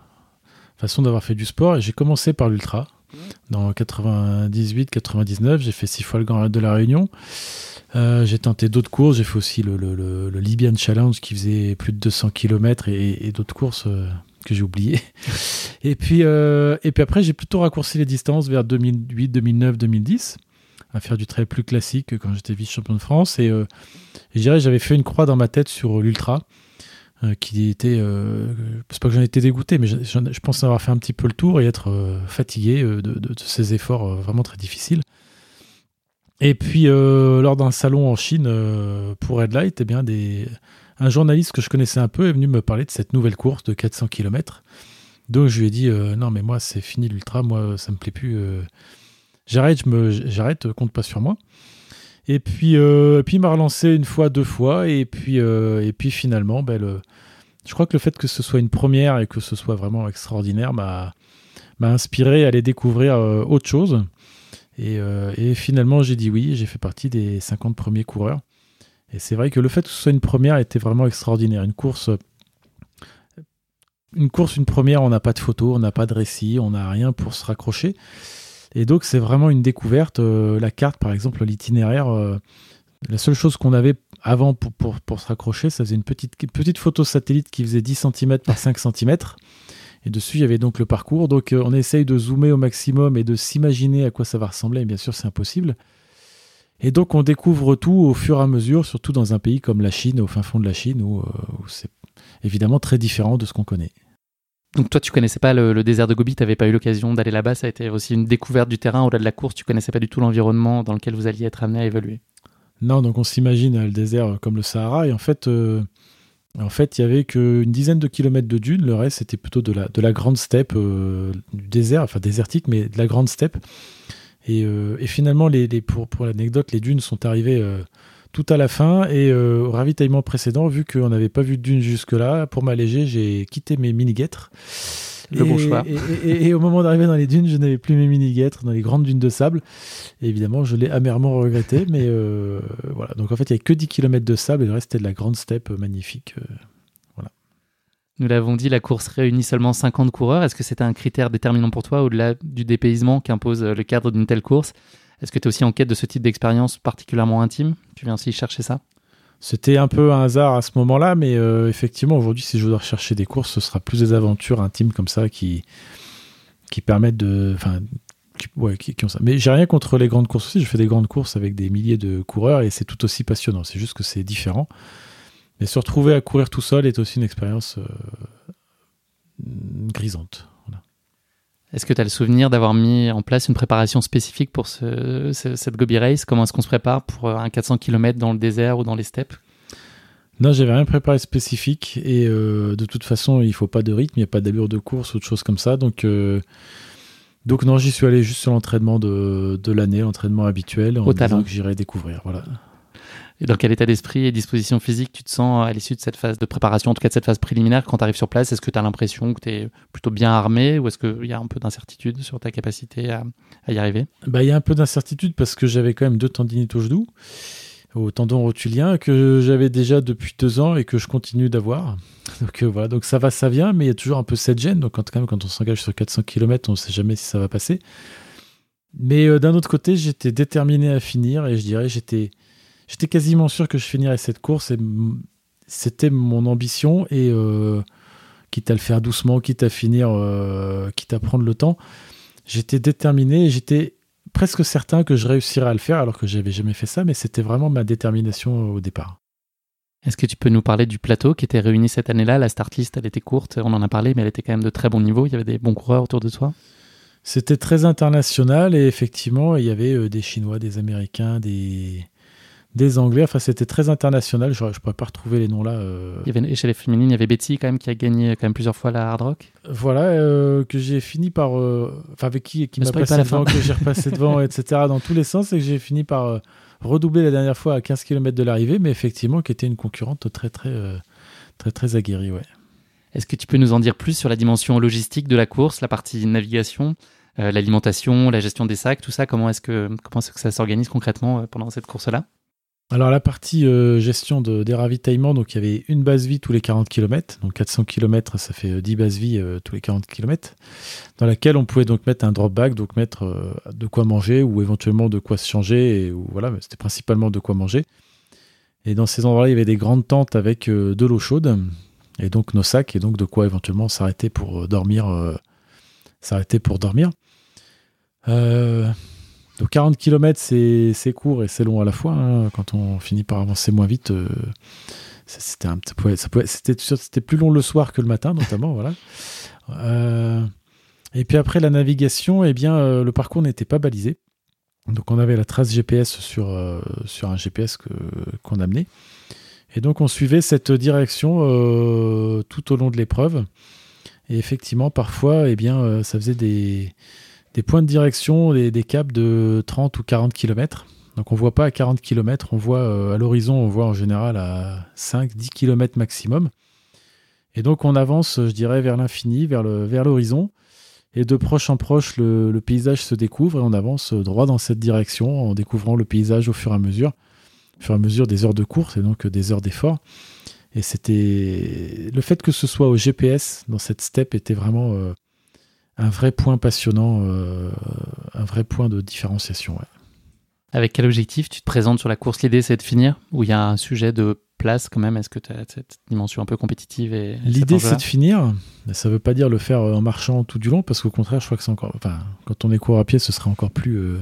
façon d'avoir fait du sport, j'ai commencé par l'ultra. Dans 98-99, j'ai fait six fois le Grand de la Réunion. Euh, j'ai tenté d'autres courses. J'ai fait aussi le, le, Libyan Challenge qui faisait plus de 200 km et, d'autres courses euh, que j'ai oubliées. et, puis, euh, et puis après, j'ai plutôt raccourci les distances vers 2008, 2009, 2010 à faire du trail plus classique quand j'étais vice-champion de France. Et, je dirais j'avais fait une croix dans ma tête sur l'ultra. Qui était, c'est pas que j'en étais dégoûté, mais je, pense avoir fait un petit peu le tour et être fatigué de, ces efforts vraiment très difficiles. Et puis, euh, lors d'un salon en Chine euh, pour Headlight, eh bien, un journaliste que je connaissais un peu est venu me parler de cette nouvelle course de 400 km. Donc, je lui ai dit euh, Non, mais moi, c'est fini l'ultra, moi, ça me plaît plus. J'arrête, j'arrête, compte pas sur moi. Et puis, puis il m'a relancé une fois, deux fois. Et puis, et puis finalement, ben, je crois que le fait que ce soit une première et que ce soit vraiment extraordinaire m'a inspiré à aller découvrir autre chose. Euh, et, finalement, j'ai dit oui, j'ai fait partie des 50 premiers coureurs. Et c'est vrai que le fait que ce soit une première était vraiment extraordinaire. Une course, une course, une première, on n'a pas de photo, on n'a pas de récit, on n'a rien pour se raccrocher. Et donc, c'est vraiment une découverte. Euh, la carte, par exemple, l'itinéraire, euh, la seule chose qu'on avait avant pour, se raccrocher, ça faisait une petite, petite photo satellite qui faisait 10 cm par 5 cm. Et dessus, il y avait donc le parcours. Donc, euh, on essaye de zoomer au maximum et de s'imaginer à quoi ça va ressembler. Et bien sûr, c'est impossible. Et donc, on découvre tout au fur et à mesure, surtout dans un pays comme la Chine, au fin fond de la Chine, où, c'est évidemment très différent de ce qu'on connaît. Donc toi, tu connaissais pas le, désert de Gobi, tu n'avais pas eu l'occasion d'aller là-bas, ça a été aussi une découverte du terrain au-delà de la course, tu connaissais pas du tout l'environnement dans lequel vous alliez être amené à évoluer. Non, donc on s'imagine le désert comme le Sahara, et en fait, euh, il y avait qu'une dizaine de kilomètres de dunes, le reste c'était plutôt de la, de la grande steppe, euh, du désert, enfin désertique, mais de la grande steppe. Et, euh, finalement, pour, l'anecdote, les dunes sont arrivées tout à la fin et au ravitaillement précédent, vu qu'on n'avait pas vu de dunes jusque-là, pour m'alléger, j'ai quitté mes mini-guêtres le bon choix. Et, au moment d'arriver dans les dunes, je n'avais plus mes mini-guêtres dans les grandes dunes de sable. Et évidemment, je l'ai amèrement regretté. mais euh, voilà. Donc en fait, il n'y a que 10 km de sable et le reste, c'était de la grande steppe magnifique. Euh, voilà. Nous l'avons dit, la course réunit seulement 50 coureurs. Est-ce que c'était un critère déterminant pour toi au-delà du dépaysement qu'impose le cadre d'une telle course? Est-ce que tu es aussi en quête de ce type d'expérience particulièrement intime? Tu viens aussi chercher ça? C'était un peu un hasard à ce moment-là, mais euh, effectivement, aujourd'hui, si je dois rechercher des courses, ce sera plus des aventures intimes comme ça qui, qui permettent de. Enfin, qui, ont ça. Mais j'ai rien contre les grandes courses aussi. Je fais des grandes courses avec des milliers de coureurs et c'est tout aussi passionnant. C'est juste que c'est différent. Mais se retrouver à courir tout seul est aussi une expérience euh, grisante. Est-ce que tu as le souvenir d'avoir mis en place une préparation spécifique pour ce, ce, cette Gobi Race? Comment est-ce qu'on se prépare pour un 400 km dans le désert ou dans les steppes? Non, j'avais rien préparé spécifique et euh, de toute façon, il faut pas de rythme, il n'y a pas d'allure de course ou de choses comme ça. Donc, euh, donc non, j'y suis allé juste sur l'entraînement de, de l'année, l'entraînement habituel, en Au disant talent. que j'irai découvrir. Voilà. Et dans quel état d'esprit et disposition physique tu te sens à l'issue de cette phase de préparation, en tout cas de cette phase préliminaire quand tu arrives sur place? Est-ce que tu as l'impression que tu es plutôt bien armé ou est-ce qu'il y a un peu d'incertitude sur ta capacité à, y arriver? Bah, il y a un peu d'incertitude parce que j'avais quand même deux tendinites au genou, au tendon rotulien, que j'avais déjà depuis deux ans et que je continue d'avoir. Donc euh, voilà, donc ça va, ça vient, mais il y a toujours un peu cette gêne. Donc quand, quand même, quand on s'engage sur 400 km, on ne sait jamais si ça va passer. Mais euh, d'un autre côté, j'étais déterminé à finir et je dirais j'étais j'étais quasiment sûr que je finirais cette course et c'était mon ambition et euh, quitte à le faire doucement, quitte à finir, euh, quitte à prendre le temps, j'étais déterminé et j'étais presque certain que je réussirais à le faire alors que j'avais jamais fait ça, mais c'était vraiment ma détermination au départ. Est-ce que tu peux nous parler du plateau qui était réuni cette année-là? La start list, elle était courte, on en a parlé, mais elle était quand même de très bon niveau. Il y avait des bons coureurs autour de toi? C'était très international et effectivement, il y avait euh, des Chinois, des Américains, des, des Anglais. Enfin, c'était très international. Je ne pourrais pas retrouver les noms là. euh. Il y avait, chez les féminines, il y avait Betty quand même qui a gagné quand même plusieurs fois la Hard Rock. Voilà, euh, que j'ai fini par. euh, Enfin, avec qui, qui m'a passé devant, que j'ai repassé devant, etc. Dans tous les sens, et que j'ai fini par redoubler la dernière fois à 15 km de l'arrivée, mais effectivement, qui était une concurrente très, très, très, très aguerrie. Ouais. Est-ce que tu peux nous en dire plus sur la dimension logistique de la course, la partie navigation, euh, l'alimentation, la gestion des sacs, tout ça? Comment est-ce que, comment est-ce que ça s'organise concrètement euh, pendant cette course-là? Alors la partie euh, gestion de, des ravitaillements, donc il y avait une base vie tous les 40 km, donc 400 km ça fait euh, 10 bases vie euh, tous les 40 km, dans laquelle on pouvait donc mettre un drop bag, donc mettre euh, de quoi manger ou éventuellement de quoi se changer, et, voilà, c'était principalement de quoi manger. Et dans ces endroits-là, il y avait des grandes tentes avec euh, de l'eau chaude, et donc nos sacs, et donc de quoi éventuellement s'arrêter pour euh, dormir, euh, s'arrêter pour dormir. Euh, donc 40 km, c'est court et c'est long à la fois. hein. Quand on finit par avancer moins vite, euh, c'était un petit c'était plus long le soir que le matin, notamment. Euh, et puis après la navigation, eh bien euh, le parcours n'était pas balisé. Donc on avait la trace GPS sur un GPS qu'on amenait. Et donc on suivait cette direction tout au long de l'épreuve. Et effectivement, parfois, eh bien, ça faisait des, des points de direction, des, caps de 30 ou 40 km. Donc on voit pas à 40 km, on voit euh, à l'horizon, on voit en général à 5-10 km maximum. Et donc on avance, je dirais, vers l'infini, vers l'horizon. et de proche en proche, le, le paysage se découvre et on avance droit dans cette direction en découvrant le paysage au fur et à mesure, au fur et à mesure des heures de course et donc des heures d'effort. Et c'était le fait que ce soit au GPS dans cette steppe était vraiment euh, un vrai point passionnant, euh, un vrai point de différenciation. ouais. Avec quel objectif tu te présentes sur la course? L'idée, c'est de finir? Ou il y a un sujet de place quand même? Est-ce que tu as cette dimension un peu compétitive et, L'idée, c'est de finir. Ça ne veut pas dire le faire euh, en marchant tout du long, parce qu'au contraire, je crois que c'est encore. Enfin, quand on est court à pied, ce sera encore plus, euh,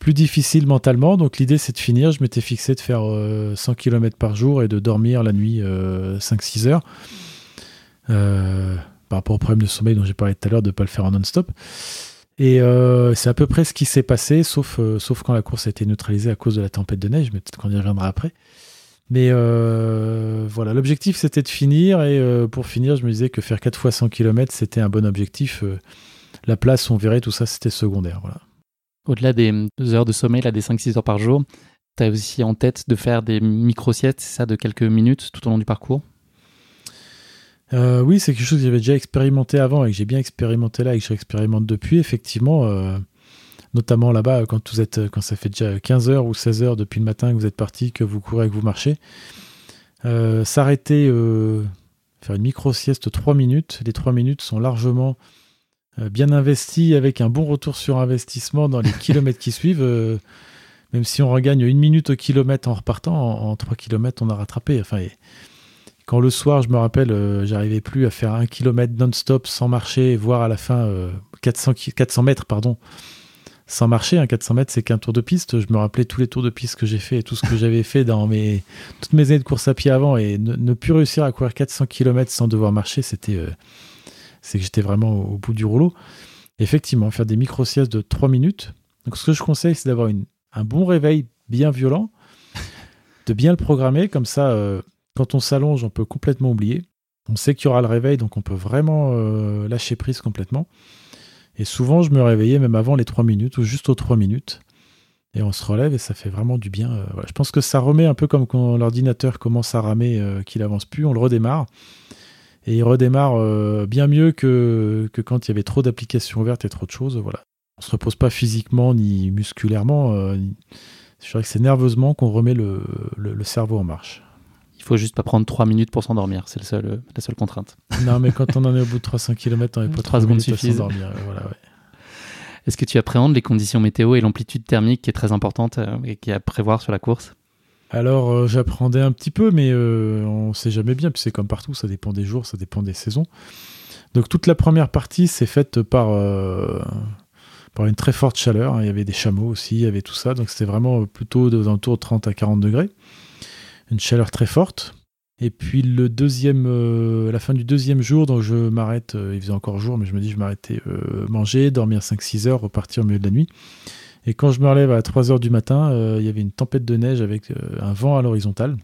plus difficile mentalement. Donc, l'idée, c'est de finir. Je m'étais fixé de faire euh, 100 km par jour et de dormir la nuit euh, 5-6 heures. Euh, par rapport au problème de sommeil dont j'ai parlé tout à l'heure, de ne pas le faire en non-stop. Et euh, c'est à peu près ce qui s'est passé, sauf, euh, sauf quand la course a été neutralisée à cause de la tempête de neige, mais peut-être qu'on y reviendra après. Mais euh, voilà, l'objectif c'était de finir, et pour finir, je me disais que faire 4 fois 100 km c'était un bon objectif. La place, on verrait, tout ça c'était secondaire. Voilà. Au-delà des deux heures de sommeil, là, des 5-6 heures par jour, tu as aussi en tête de faire des micro-siestes, ça, de quelques minutes tout au long du parcours? Euh, oui, c'est quelque chose que j'avais déjà expérimenté avant et que j'ai bien expérimenté là et que j'expérimente depuis. Effectivement, euh, notamment là-bas, quand, vous êtes, quand ça fait déjà 15 heures ou 16 heures depuis le matin que vous êtes parti, que vous courez que vous marchez, euh, s'arrêter, euh, faire une micro-sieste 3 minutes. Les 3 minutes sont largement euh, bien investies avec un bon retour sur investissement dans les kilomètres qui suivent. Euh, même si on regagne une minute au kilomètre en repartant, en, 3 kilomètres, on a rattrapé. Enfin, quand le soir, je me rappelle, euh, j'arrivais plus à faire un kilomètre non-stop sans marcher, voire à la fin 400, 400 mètres, pardon, sans marcher. Un 400 mètres, c'est qu'un tour de piste. Je me rappelais tous les tours de piste que j'ai fait et tout ce que j'avais fait dans mes, toutes mes années de course à pied avant. Et ne, plus réussir à courir 400 km sans devoir marcher, c'était, euh, c'est que j'étais vraiment au, bout du rouleau. effectivement, faire des micro-siestes de 3 minutes. Donc, ce que je conseille, c'est d'avoir un bon réveil bien violent, de bien le programmer. Comme ça, euh, quand on s'allonge, on peut complètement oublier. On sait qu'il y aura le réveil, donc on peut vraiment euh, lâcher prise complètement. Et souvent, je me réveillais même avant les 3 minutes ou juste aux 3 minutes. Et on se relève et ça fait vraiment du bien. Euh, je pense que ça remet un peu comme quand l'ordinateur commence à ramer, euh, qu'il avance plus, on le redémarre. Et il redémarre bien mieux que, quand il y avait trop d'applications ouvertes et trop de choses. Voilà. On se repose pas physiquement ni musculairement. Je dirais que c'est nerveusement qu'on remet le cerveau en marche. Il faut juste pas prendre 3 minutes pour s'endormir, c'est seul, la seule contrainte. Non, mais quand on en est au bout de 300 km, on n'est pas 3 secondes suffisent. Voilà, Est-ce que tu appréhendes les conditions météo et l'amplitude thermique qui est très importante euh, et qui est à prévoir sur la course? Alors euh, j'appréhendais un petit peu, mais euh, on ne sait jamais bien. Puis c'est comme partout, ça dépend des jours, ça dépend des saisons. Donc toute la première partie c'est faite par, par une très forte chaleur. Il y avait des chameaux aussi, il y avait tout ça. Donc c'était vraiment plutôt dans de 30 à 40 degrés une chaleur très forte. Et puis le deuxième, euh, la fin du deuxième jour, donc je m'arrête, euh, il faisait encore jour, mais je me dis je m'arrêtais euh, manger, dormir 5-6 heures, repartir au milieu de la nuit. Et quand je me relève à 3 heures du matin, il y avait une tempête de neige avec un vent à l'horizontale.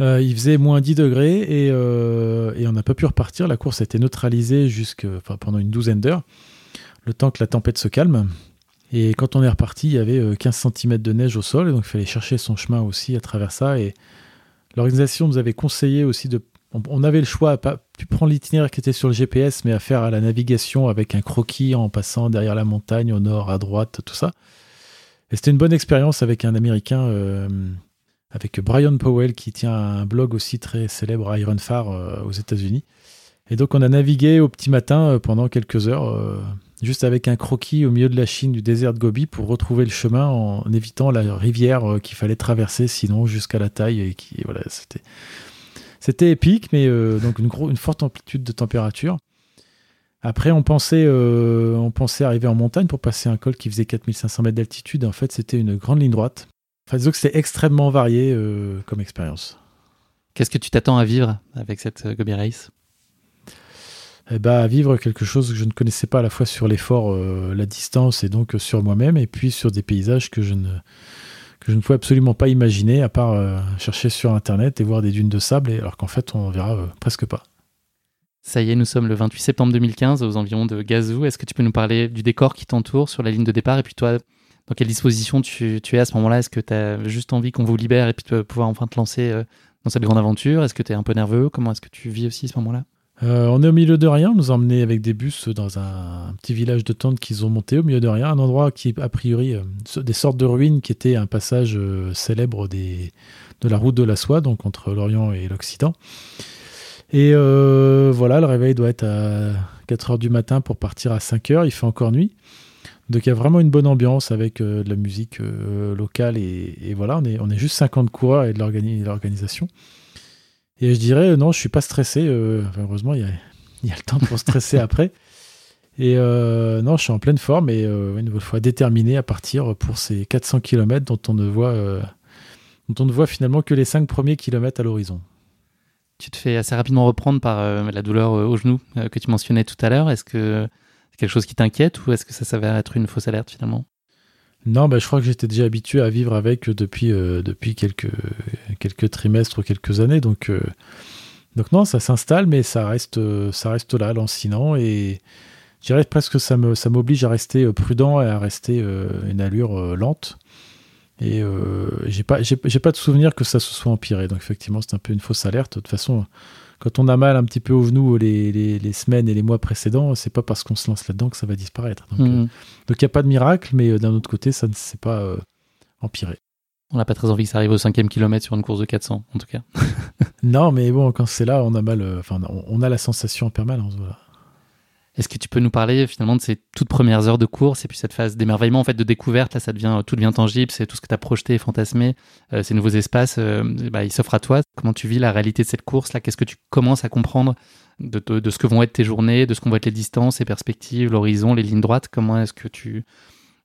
il faisait moins 10 degrés et, on n'a pas pu repartir. La course a été neutralisée enfin, pendant une douzaine d'heures, le temps que la tempête se calme. Et quand on est reparti, il y avait 15 euh, cm de neige au sol, donc il fallait chercher son chemin aussi à travers ça. Et l'organisation nous avait conseillé aussi de. On avait le choix à pas prendre l'itinéraire qui était sur le GPS, mais à faire la navigation avec un croquis en passant derrière la montagne, au nord, à droite, tout ça. Et c'était une bonne expérience avec un Américain, euh, avec Brian Powell, qui tient un blog aussi très célèbre, Iron Far, euh, aux États-Unis. Et donc on a navigué au petit matin pendant quelques heures juste avec un croquis au milieu de la Chine, du désert de Gobi, pour retrouver le chemin en évitant la rivière euh, qu'il fallait traverser, sinon jusqu'à la taille. Et qui, voilà, c'était, c'était épique, mais euh, donc une, une forte amplitude de température. Après, on pensait, euh, on pensait arriver en montagne pour passer un col qui faisait 4500 mètres d'altitude. En fait, c'était une grande ligne droite. Enfin, disons c'était extrêmement varié comme expérience. Qu'est-ce que tu t'attends à vivre avec cette Gobi Race? Eh ben, à vivre quelque chose que je ne connaissais pas à la fois sur l'effort, euh, la distance et donc sur moi-même, et puis sur des paysages que je ne, que pouvais absolument pas imaginer, à part euh, chercher sur Internet et voir des dunes de sable, alors qu'en fait, on verra euh, presque pas. Ça y est, nous sommes le 28 septembre 2015, aux environs de Gazou. Est-ce que tu peux nous parler du décor qui t'entoure sur la ligne de départ, et puis toi, dans quelle disposition tu, tu es à ce moment-là? Est-ce que tu as juste envie qu'on vous libère et puis de pouvoir enfin te lancer dans cette grande aventure? Est-ce que tu es un peu nerveux? Comment est-ce que tu vis aussi à ce moment-là? Euh, on est au milieu de rien, on nous a emmenés avec des bus dans un, petit village de tentes qu'ils ont monté au milieu de rien, un endroit qui a priori euh, des sortes de ruines qui étaient un passage euh, célèbre de la route de la soie, donc entre l'Orient et l'Occident. Et voilà, le réveil doit être à 4 heures du matin pour partir à 5 heures, il fait encore nuit. Donc il y a vraiment une bonne ambiance avec de la musique locale et, voilà, on est, on est juste 50 coureurs et de l'organisation. Et je dirais, euh, non, je suis pas stressé. Euh, heureusement, il y, a, le temps pour stresser après. Et euh, non, je suis en pleine forme et une nouvelle fois déterminé à partir pour ces 400 km dont on ne voit, dont on ne voit finalement que les 5 premiers kilomètres à l'horizon. Tu te fais assez rapidement reprendre par la douleur au genou que tu mentionnais tout à l'heure. Est-ce que c'est quelque chose qui t'inquiète ou est-ce que ça s'avère être une fausse alerte finalement? Non, bah, je crois que j'étais déjà habitué à vivre avec depuis, euh, depuis quelques, trimestres ou quelques années. Donc, euh, donc non, ça s'installe, mais ça reste, ça reste là, lancinant. Et je dirais presque que ça m'oblige à rester prudent et à rester une allure lente. Et j'ai pas, pas de souvenir que ça se soit empiré. Donc effectivement, c'est un peu une fausse alerte. De toute façon, quand on a mal un petit peu au genou les, les, semaines et les mois précédents, c'est pas parce qu'on se lance là-dedans que ça va disparaître. Donc mhm. euh, il n'y a pas de miracle, mais euh, d'un autre côté, ça ne s'est pas euh, empiré. On n'a pas très envie que ça arrive au cinquième kilomètre sur une course de 400, en tout cas. Non, mais bon, quand c'est là, on a mal. Enfin, on, a la sensation en permanence. Voilà. Est-ce que tu peux nous parler finalement de ces toutes premières heures de course et puis cette phase d'émerveillement, en fait, de découverte? Là, ça devient tout devient tangible, c'est tout ce que tu as projeté, fantasmé, euh, ces nouveaux espaces, euh, bah, ils s'offrent à toi. Comment tu vis la réalité de cette course là Qu'est-ce que tu commences à comprendre de, ce que vont être tes journées, de ce qu'on va être les distances, les perspectives, l'horizon, les lignes droites? Comment est-ce que tu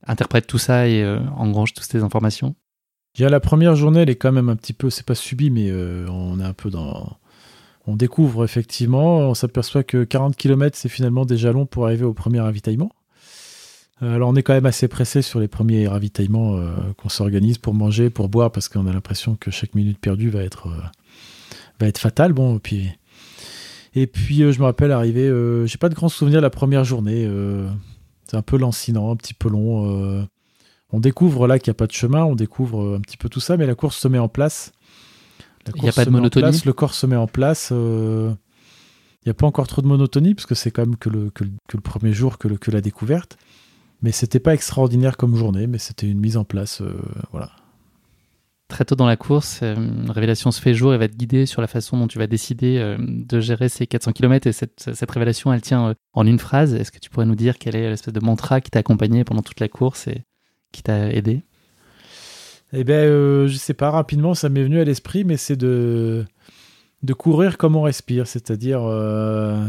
interprètes tout ça et euh, engranges toutes ces informations? La première journée, elle est quand même un petit peu, c'est pas subi, mais on est un peu dans on découvre effectivement, on s'aperçoit que 40 km c'est finalement déjà long pour arriver au premier ravitaillement. Euh, alors on est quand même assez pressé sur les premiers ravitaillements euh, qu'on s'organise pour manger, pour boire, parce qu'on a l'impression que chaque minute perdue va être, euh, fatale. Bon, et puis, et puis je me rappelle arriver, j'ai pas de grands souvenirs la première journée. c'est un peu lancinant, un petit peu long. on découvre là qu'il n'y a pas de chemin, on découvre un petit peu tout ça, mais la course se met en place. Il n'y a pas de monotonie. le corps se met en place. Euh, il n'y a pas encore trop de monotonie, parce que c'est quand même que le, que, le premier jour que, le, que la découverte. Mais c'était pas extraordinaire comme journée, mais c'était une mise en place. Euh, voilà. Très tôt dans la course, euh, une révélation se fait jour et va te guider sur la façon dont tu vas décider de gérer ces 400 km. Et cette, cette révélation, elle tient en une phrase. Est-ce que tu pourrais nous dire quel est l'espèce de mantra qui t'a accompagné pendant toute la course et qui t'a aidé? Eh bien, euh, je sais pas, rapidement, ça m'est venu à l'esprit, mais c'est de, courir comme on respire, c'est-à-dire, euh,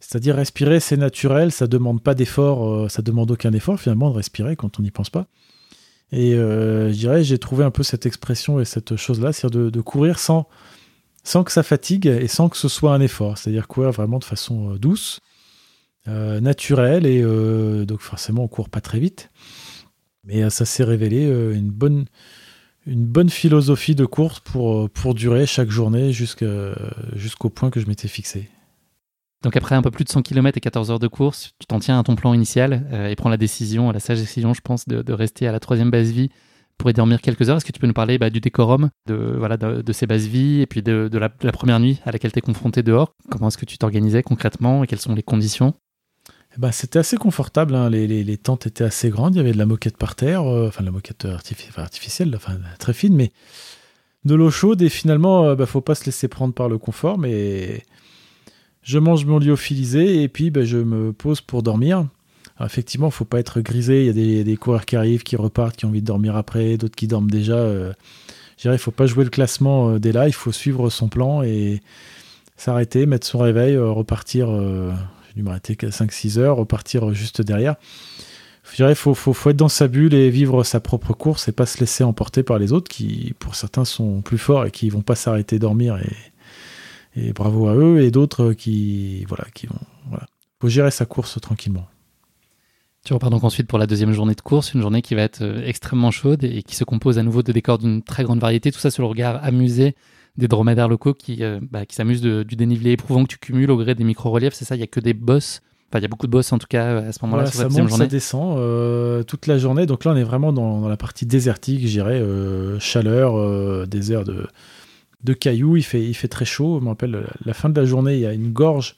c'est-à-dire respirer, c'est naturel, ça demande pas d'effort, euh, ça demande aucun effort finalement de respirer quand on n'y pense pas. Et je dirais, j'ai trouvé un peu cette expression et cette chose-là, c'est-à-dire de, courir sans, que ça fatigue et sans que ce soit un effort, c'est-à-dire courir vraiment de façon douce, naturelle, et donc forcément on court pas très vite. Mais euh, ça s'est révélé euh, une bonne, philosophie de course pour, euh, durer chaque journée jusqu'au point que je m'étais fixé. Donc après un peu plus de 100 km et 14 heures de course, tu t'en tiens à ton plan initial et prends la décision, la sage décision je pense, de, rester à la troisième base vie pour y dormir quelques heures. Est-ce que tu peux nous parler bah, du décorum, de, voilà, de, ces bases vie et puis de, la, première nuit à laquelle tu es confronté dehors? Comment est-ce que tu t'organisais concrètement et quelles sont les conditions? Eh ben, c'était assez confortable. Hein. Les, tentes étaient assez grandes. Il y avait de la moquette par terre, euh, enfin de la moquette artificielle, très fine, mais de l'eau chaude. Et finalement, ne euh, bah, faut pas se laisser prendre par le confort. Mais je mange mon lyophilisé et puis bah, je me pose pour dormir. Effectivement, faut pas être grisé. Il y a des, coureurs qui arrivent, qui repartent, qui ont envie de dormir après, d'autres qui dorment déjà. Euh. je dirais, il faut pas jouer le classement dès là. Il faut suivre son plan et s'arrêter, mettre son réveil, repartir dû m'arrêter 5-6 heures, repartir juste derrière. Je dirais, il faut, faut, être dans sa bulle et vivre sa propre course et pas se laisser emporter par les autres qui, pour certains, sont plus forts et qui vont pas s'arrêter dormir et, et bravo à eux, et d'autres qui, voilà, qui vont, voilà. Faut gérer sa course tranquillement. Tu repars donc ensuite pour la deuxième journée de course, une journée qui va être euh, extrêmement chaude et qui se compose à nouveau de décors d'une très grande variété, tout ça sur le regard amusé des dromadaires locaux qui, euh, bah, qui s'amusent du dénivelé éprouvant que tu cumules au gré des micro-reliefs. C'est ça, il n'y a que des bosses? Enfin, il y a beaucoup de bosses en tout cas à ce moment-là sur ça monte, Ça descend euh, toute la journée. Donc là, on est vraiment dans, la partie désertique, je dirais, euh, chaleur, désert de, de cailloux. Il fait, il fait très chaud. Je me rappelle, la fin de la journée, il y a une gorge.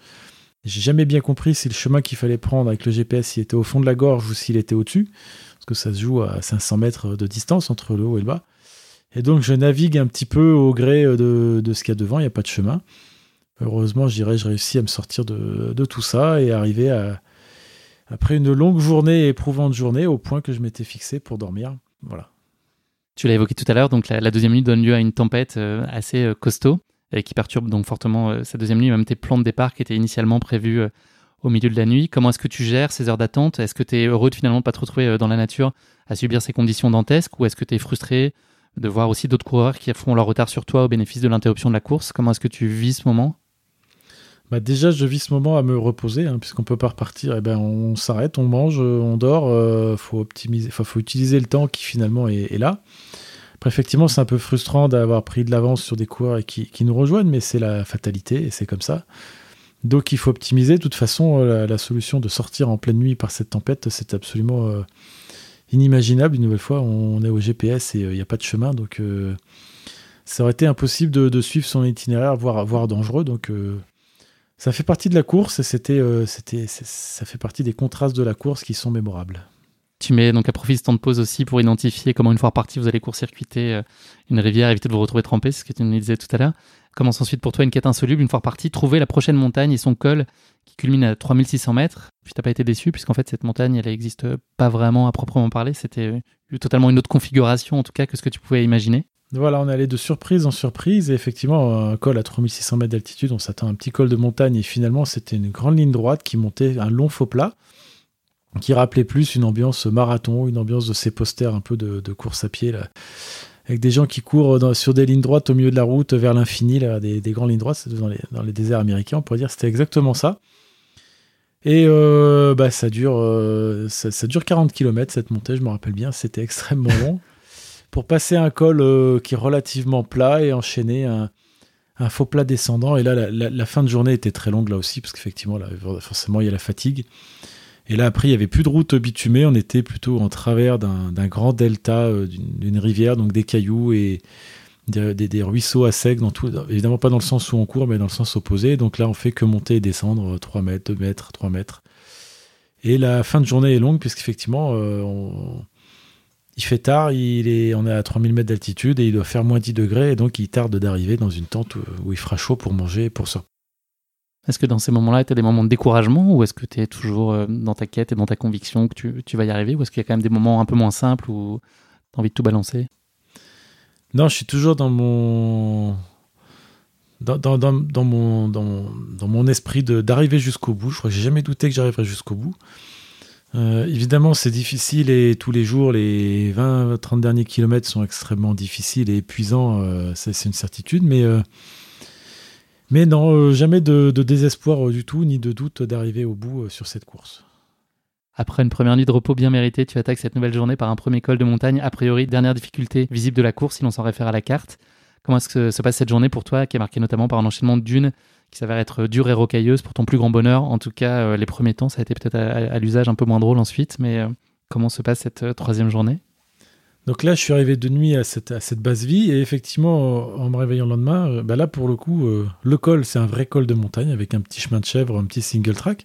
J'ai jamais bien compris si le chemin qu'il fallait prendre avec le GPS, s'il était au fond de la gorge ou s'il était au-dessus. Parce que ça se joue à 500 mètres de distance entre le haut et le bas. Et donc je navigue un petit peu au gré de, de ce qu'il y a devant, il n'y a pas de chemin. Heureusement, je dirais, je réussis à me sortir de, de tout ça et arriver après une longue journée, éprouvante journée, au point que je m'étais fixé pour dormir. Voilà. Tu l'as évoqué tout à l'heure, donc la, deuxième nuit donne lieu à une tempête euh, assez euh, costaud et qui perturbe donc fortement euh, cette deuxième nuit, même tes plans de départ qui étaient initialement prévus au milieu de la nuit. Comment est-ce que tu gères ces heures d'attente? Est-ce que tu es heureux de finalement pas te retrouver dans la nature à subir ces conditions dantesques ou est-ce que tu es frustré? De voir aussi d'autres coureurs qui feront leur retard sur toi au bénéfice de l'interruption de la course. Comment est-ce que tu vis ce moment? Bah déjà, je vis ce moment à me reposer, hein, puisqu'on peut pas repartir. Eh ben, on s'arrête, on mange, on dort. Euh, faut optimiser, faut utiliser le temps qui finalement est, là. Après, effectivement, c'est un peu frustrant d'avoir pris de l'avance sur des coureurs qui, nous rejoignent, mais c'est la fatalité et c'est comme ça. Donc, il faut optimiser. De toute façon, la, solution de sortir en pleine nuit par cette tempête, c'est absolument euh, inimaginable. Une nouvelle fois, on est au GPS et il euh, n'y a pas de chemin, donc euh, ça aurait été impossible de, suivre son itinéraire, voire, dangereux. Donc euh, ça fait partie de la course et c'était, c'était, ça fait partie des contrastes de la course qui sont mémorables. Tu mets donc à profit ce temps de pause aussi pour identifier comment une fois reparti vous allez court-circuiter une rivière, éviter de vous retrouver trempé, ce que tu nous disais tout à l'heure. Commence ensuite pour toi une quête insoluble, une fois reparti, trouver la prochaine montagne et son col qui culmine à 3600 mètres. Puis t'as pas été déçu, puisqu'en fait cette montagne, elle n'existe pas vraiment à proprement parler. C'était totalement une autre configuration, en tout cas, que ce que tu pouvais imaginer. Voilà, on est allé de surprise en surprise. Et effectivement, un col à 3600 mètres d'altitude, on s'attend à un petit col de montagne. Et finalement, c'était une grande ligne droite qui montait un long faux plat, qui rappelait plus une ambiance marathon, une ambiance de ces posters un peu de, course à pied, avec des gens qui courent sur des lignes droites au milieu de la route vers l'infini, des, des grandes lignes droites dans les, dans les déserts américains. On pourrait dire c'était exactement ça. Et euh, bah, ça, dure, euh, ça, dure 40 km cette montée, je me rappelle bien, c'était extrêmement long. Pour passer un col euh, qui est relativement plat et enchaîner un, faux plat descendant. Et là, la, fin de journée était très longue là aussi, parce qu'effectivement, forcément, il y a la fatigue. Et là, après, il n'y avait plus de route bitumée, on était plutôt en travers d'un grand delta, d'une rivière, donc des cailloux et des, ruisseaux à sec, dans tout, évidemment pas dans le sens où on court, mais dans le sens opposé. Donc là, on fait que monter et descendre 3 mètres, 2 mètres, 3 mètres. Et la fin de journée est longue, puisqu'effectivement, euh, il fait tard, il est, on est à 3000 mètres d'altitude et il doit faire moins 10 degrés, et donc il tarde d'arriver dans une tente où, il fera chaud pour manger et pour se est-ce que dans ces moments-là, tu as des moments de découragement ou est-ce que tu es toujours euh, dans ta quête et dans ta conviction que tu, tu vas y arriver ou est-ce qu'il y a quand même des moments un peu moins simples où tu as envie de tout balancer? Non, je suis toujours dans mon. Dans, dans, dans, mon, dans, esprit d'arriver jusqu'au bout. Je crois que j'ai jamais douté que j'arriverais jusqu'au bout. Euh, évidemment, c'est difficile et tous les jours, les 20-30 derniers kilomètres sont extrêmement difficiles et épuisants, euh, c'est une certitude. Mais, euh, mais non, jamais de, de, désespoir du tout, ni de doute d'arriver au bout sur cette course. Après une première nuit de repos bien méritée, tu attaques cette nouvelle journée par un premier col de montagne, a priori dernière difficulté visible de la course si l'on s'en réfère à la carte. Comment est-ce que se passe cette journée pour toi, qui est marquée notamment par un enchaînement de dunes qui s'avère être dure et rocailleuse pour ton plus grand bonheur? En tout cas, euh, les premiers temps, ça a été peut-être à, l'usage un peu moins drôle ensuite, mais euh, comment se passe cette euh, troisième journée? Donc là, je suis arrivé de nuit à cette, à cette basse vie, et effectivement, en me réveillant le lendemain, bah là, pour le coup, le col, c'est un vrai col de montagne avec un petit chemin de chèvre, un petit single track.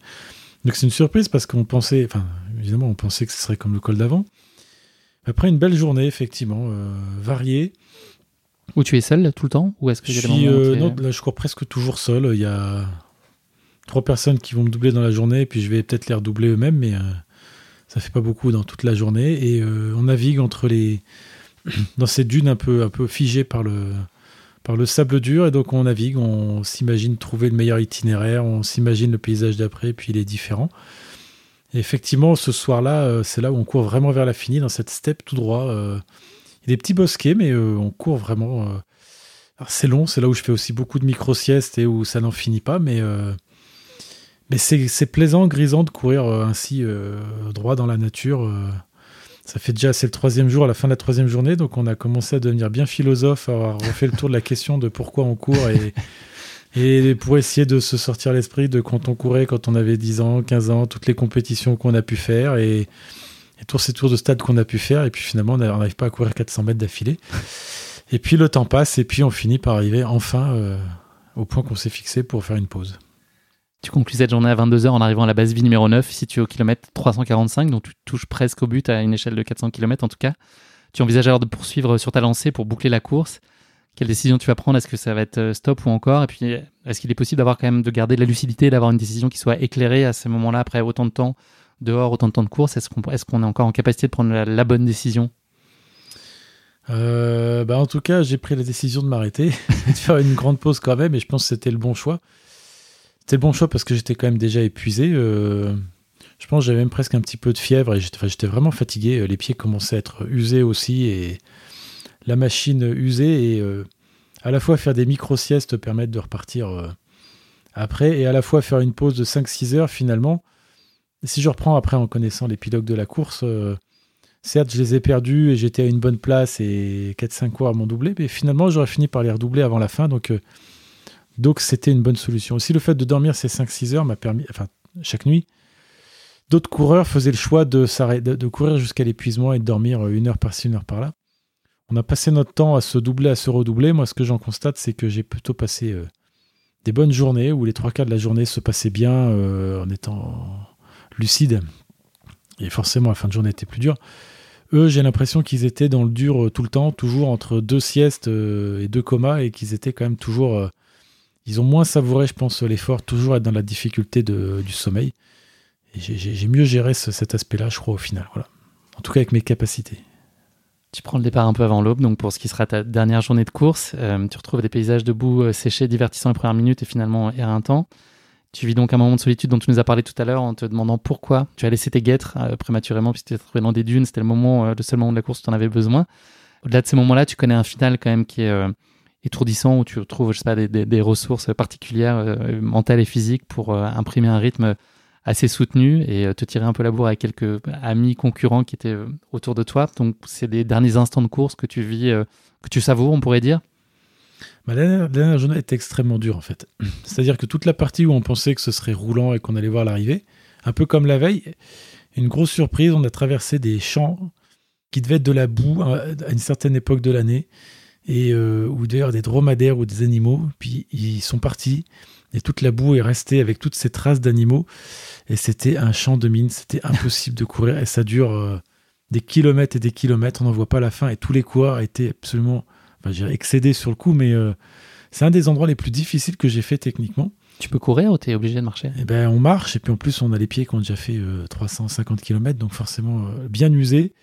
Donc c'est une surprise parce qu'on pensait, enfin évidemment on pensait que ce serait comme le col d'avant. Après une belle journée effectivement, euh, variée. Où tu es seul tout le temps? Ou est-ce que je suis, euh, non, là je cours presque toujours seul. Il y a trois personnes qui vont me doubler dans la journée, et puis je vais peut-être les redoubler eux-mêmes, mais euh, ça fait pas beaucoup dans toute la journée. Et on navigue entre les dans ces dunes un peu un peu figées par le par le sable dur et donc on navigue, on s'imagine trouver le meilleur itinéraire, on s'imagine le paysage d'après, puis il est différent. Et effectivement, ce soir-là, euh, c'est là où on court vraiment vers la finie, dans cette steppe tout droit. Euh. Il y a des petits bosquets, mais euh, on court vraiment. c'est long, c'est là où je fais aussi beaucoup de micro-siestes et où ça n'en finit pas, mais, mais c'est plaisant, grisant de courir ainsi droit dans la nature. Ça fait déjà, c'est le troisième jour, à la fin de la troisième journée, donc on a commencé à devenir bien philosophe, à avoir refait le tour de la question de pourquoi on court et, et pour essayer de se sortir l'esprit de quand on courait, quand on avait 10 ans, 15 ans, toutes les compétitions qu'on a pu faire et, tous ces tours de stade qu'on a pu faire, et puis finalement on n'arrive pas à courir 400 mètres d'affilée. Et puis le temps passe, et puis on finit par arriver enfin euh, au point qu'on s'est fixé pour faire une pause. Tu conclus cette journée à 22h en arrivant à la base vie numéro 9, située au kilomètre 345, donc tu touches presque au but à une échelle de 400 km en tout cas. Tu envisages alors de poursuivre sur ta lancée pour boucler la course. Quelle décision tu vas prendre? Est-ce que ça va être euh, stop ou encore? Et puis, est-ce qu'il est possible d'avoir quand même de garder de la lucidité, d'avoir une décision qui soit éclairée à ce moment-là, après autant de temps dehors, autant de temps de course? Est-ce qu'on est, encore en capacité de prendre la, bonne décision? Euh, bah en tout cas, j'ai pris la décision de m'arrêter, de faire une grande pause quand même, et je pense que c'était le bon choix. C'était le bon choix parce que j'étais quand même déjà épuisé. Euh, je pense que j'avais même presque un petit peu de fièvre et j'étais vraiment fatigué. Euh, les pieds commençaient à être usés aussi et la machine usée. Et euh, à la fois faire des micro-siestes permettre de repartir après et à la fois faire une pause de 5-6 heures finalement. Si je reprends après en connaissant les pilotes de la course, certes je les ai perdus et j'étais à une bonne place et 4-5 coureurs m'ont doublé, mais finalement j'aurais fini par les redoubler avant la fin. Donc donc c'était une bonne solution. Aussi le fait de dormir ces 5-6 heures m'a permis, enfin chaque nuit, d'autres coureurs faisaient le choix de, de courir jusqu'à l'épuisement et de dormir une heure par-ci, une heure par-là. On a passé notre temps à se doubler, à se redoubler. Moi ce que j'en constate c'est que j'ai plutôt passé euh, des bonnes journées où les trois quarts de la journée se passaient bien euh, en étant lucide. Et forcément la fin de journée était plus dure. Eux, j'ai l'impression qu'ils étaient dans le dur euh, tout le temps, toujours entre deux siestes et deux comas, et qu'ils étaient quand même toujours ils ont moins savouré, je pense, l'effort, toujours être dans la difficulté du sommeil. J'ai mieux géré cet aspect-là, je crois, au final. Voilà. En tout cas, avec mes capacités. Tu prends le départ un peu avant l'aube, donc pour ce qui sera ta dernière journée de course, euh, tu retrouves des paysages debout, euh, séchés, divertissants les premières minutes et finalement éreintants. Tu vis donc un moment de solitude dont tu nous as parlé tout à l'heure en te demandant pourquoi tu as laissé tes guêtres euh, prématurément puisque tu t'es trouvé dans des dunes, c'était le moment, le seul moment de la course où tu en avais besoin. Au-delà de ces moments-là, tu connais un final quand même qui est étourdissant où tu retrouves, je sais pas, des, ressources particulières, mentales et physiques pour imprimer un rythme assez soutenu et euh, te tirer un peu la bourre avec quelques amis concurrents qui étaient euh, autour de toi. Donc, c'est des derniers instants de course que tu vis, euh, que tu savoures, on pourrait dire? Ma dernière, dernière, journée était extrêmement dure en fait. C'est-à-dire que toute la partie où on pensait que ce serait roulant et qu'on allait voir l'arrivée, un peu comme la veille, une grosse surprise, on a traversé des champs qui devaient être de la boue à une certaine époque de l'année, et où d'ailleurs des dromadaires ou des animaux, puis ils sont partis, et toute la boue est restée avec toutes ces traces d'animaux. Et c'était un champ de mine, c'était impossible de courir. Et ça dure euh, des kilomètres et des kilomètres, on n'en voit pas la fin. Et tous les coureurs étaient absolument enfin, excédés sur le coup, mais euh, c'est un des endroits les plus difficiles que j'ai fait techniquement. Tu peux courir ou tu es obligé de marcher? Eh ben, on marche, et puis en plus, on a les pieds qui ont déjà fait 350 euh, km, donc forcément bien usés.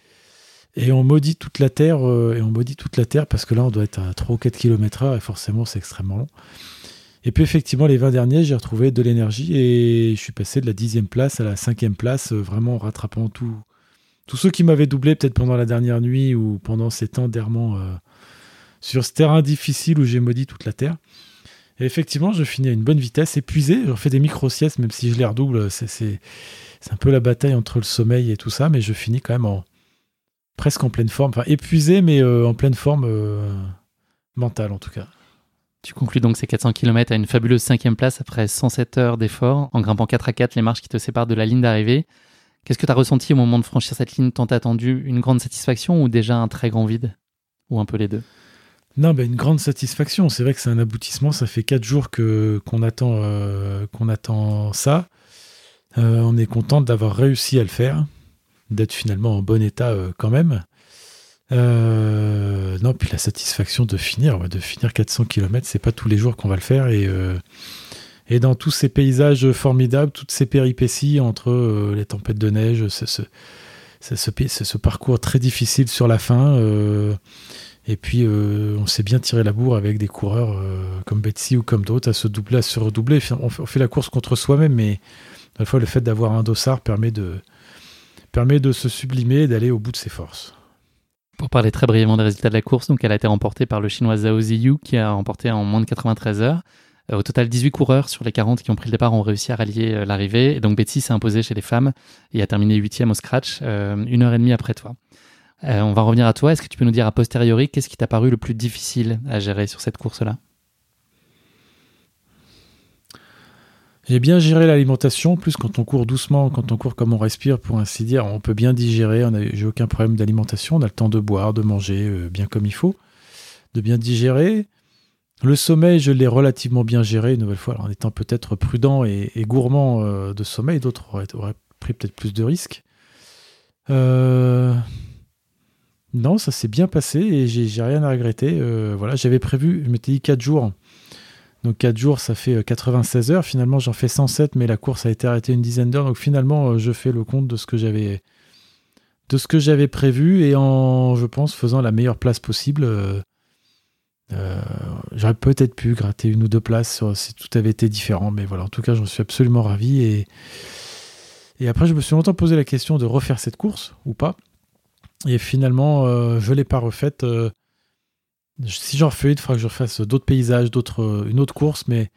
Et on maudit toute la terre, et on maudit toute la terre parce que là, on doit être à 3 ou 4 km heure, et forcément, c'est extrêmement long. Et puis effectivement, les 20 derniers, j'ai retrouvé de l'énergie et je suis passé de la dixième place à la cinquième place, euh, vraiment en rattrapant tous ceux qui m'avaient doublé peut-être pendant la dernière nuit ou pendant ces temps d'errement euh, sur ce terrain difficile où j'ai maudit toute la terre. Et effectivement, je finis à une bonne vitesse, épuisé. Je fais des micro-siestes, même si je les redouble. C'est un peu la bataille entre le sommeil et tout ça, mais je finis quand même en, presque en pleine forme. Enfin, épuisé, mais euh, en pleine forme mentale en tout cas. Tu conclus donc ces 400 km à une fabuleuse cinquième place après 107 heures d'effort, en grimpant 4 à 4 les marches qui te séparent de la ligne d'arrivée. Qu'est-ce que tu as ressenti au moment de franchir cette ligne tant attendue? Une grande satisfaction ou déjà un très grand vide? Ou un peu les deux? Non, ben une grande satisfaction. C'est vrai que c'est un aboutissement. Ça fait 4 jours que, qu'on, attend, euh, qu'on attend ça. Euh, on est content d'avoir réussi à le faire, d'être finalement en bon état euh, quand même. Euh, non, puis la satisfaction de finir, de finir 400 km, c'est pas tous les jours qu'on va le faire. Et, euh, et dans tous ces paysages formidables, toutes ces péripéties entre les tempêtes de neige, ce, ce, parcours très difficile sur la fin. et puis, on s'est bien tiré la bourre avec des coureurs comme Betsy ou comme d'autres à se doubler, à se redoubler. On fait, la course contre soi-même, mais la fois, le fait d'avoir un dossard permet de, permet de se sublimer et d'aller au bout de ses forces. Pour parler très brièvement des résultats de la course, donc elle a été remportée par le chinois Zhao Ziyu qui a remporté en moins de 93 heures. Euh, au total, 18 coureurs sur les 40 qui ont pris le départ ont réussi à rallier euh, l'arrivée. Et donc Betsy s'est imposée chez les femmes et a terminé 8 au scratch, euh, une heure et demie après toi. on va revenir à toi. Est-ce que tu peux nous dire a posteriori qu'est-ce qui t'a paru le plus difficile à gérer sur cette course-là? J'ai bien géré l'alimentation, plus quand on court doucement, quand on court comme on respire, pour ainsi dire, on peut bien digérer, j'ai aucun problème d'alimentation, on a le temps de boire, de manger euh, bien comme il faut, de bien digérer. Le sommeil, je l'ai relativement bien géré, une nouvelle fois, en étant peut-être prudent et, gourmand euh, de sommeil, d'autres auraient, pris peut-être plus de risques. Euh, non, ça s'est bien passé et j'ai rien à regretter. voilà, j'avais prévu, je m'étais dit 4 jours donc 4 jours, ça fait 96 euh, heures. Finalement, j'en fais 107, mais la course a été arrêtée une dizaine d'heures. Donc finalement, euh, je fais le compte de ce que j'avais de ce que j'avais prévu et en, je pense, faisant la meilleure place possible. Euh, j'aurais peut-être pu gratter une ou deux places si tout avait été différent, mais voilà, en tout cas, j'en suis absolument ravi. Et, et après, je me suis longtemps posé la question de refaire cette course ou pas. Et finalement, je ne l'ai pas refaite si j'en refais une, il faudra que je refasse d'autres paysages, d'autres, une autre course, mais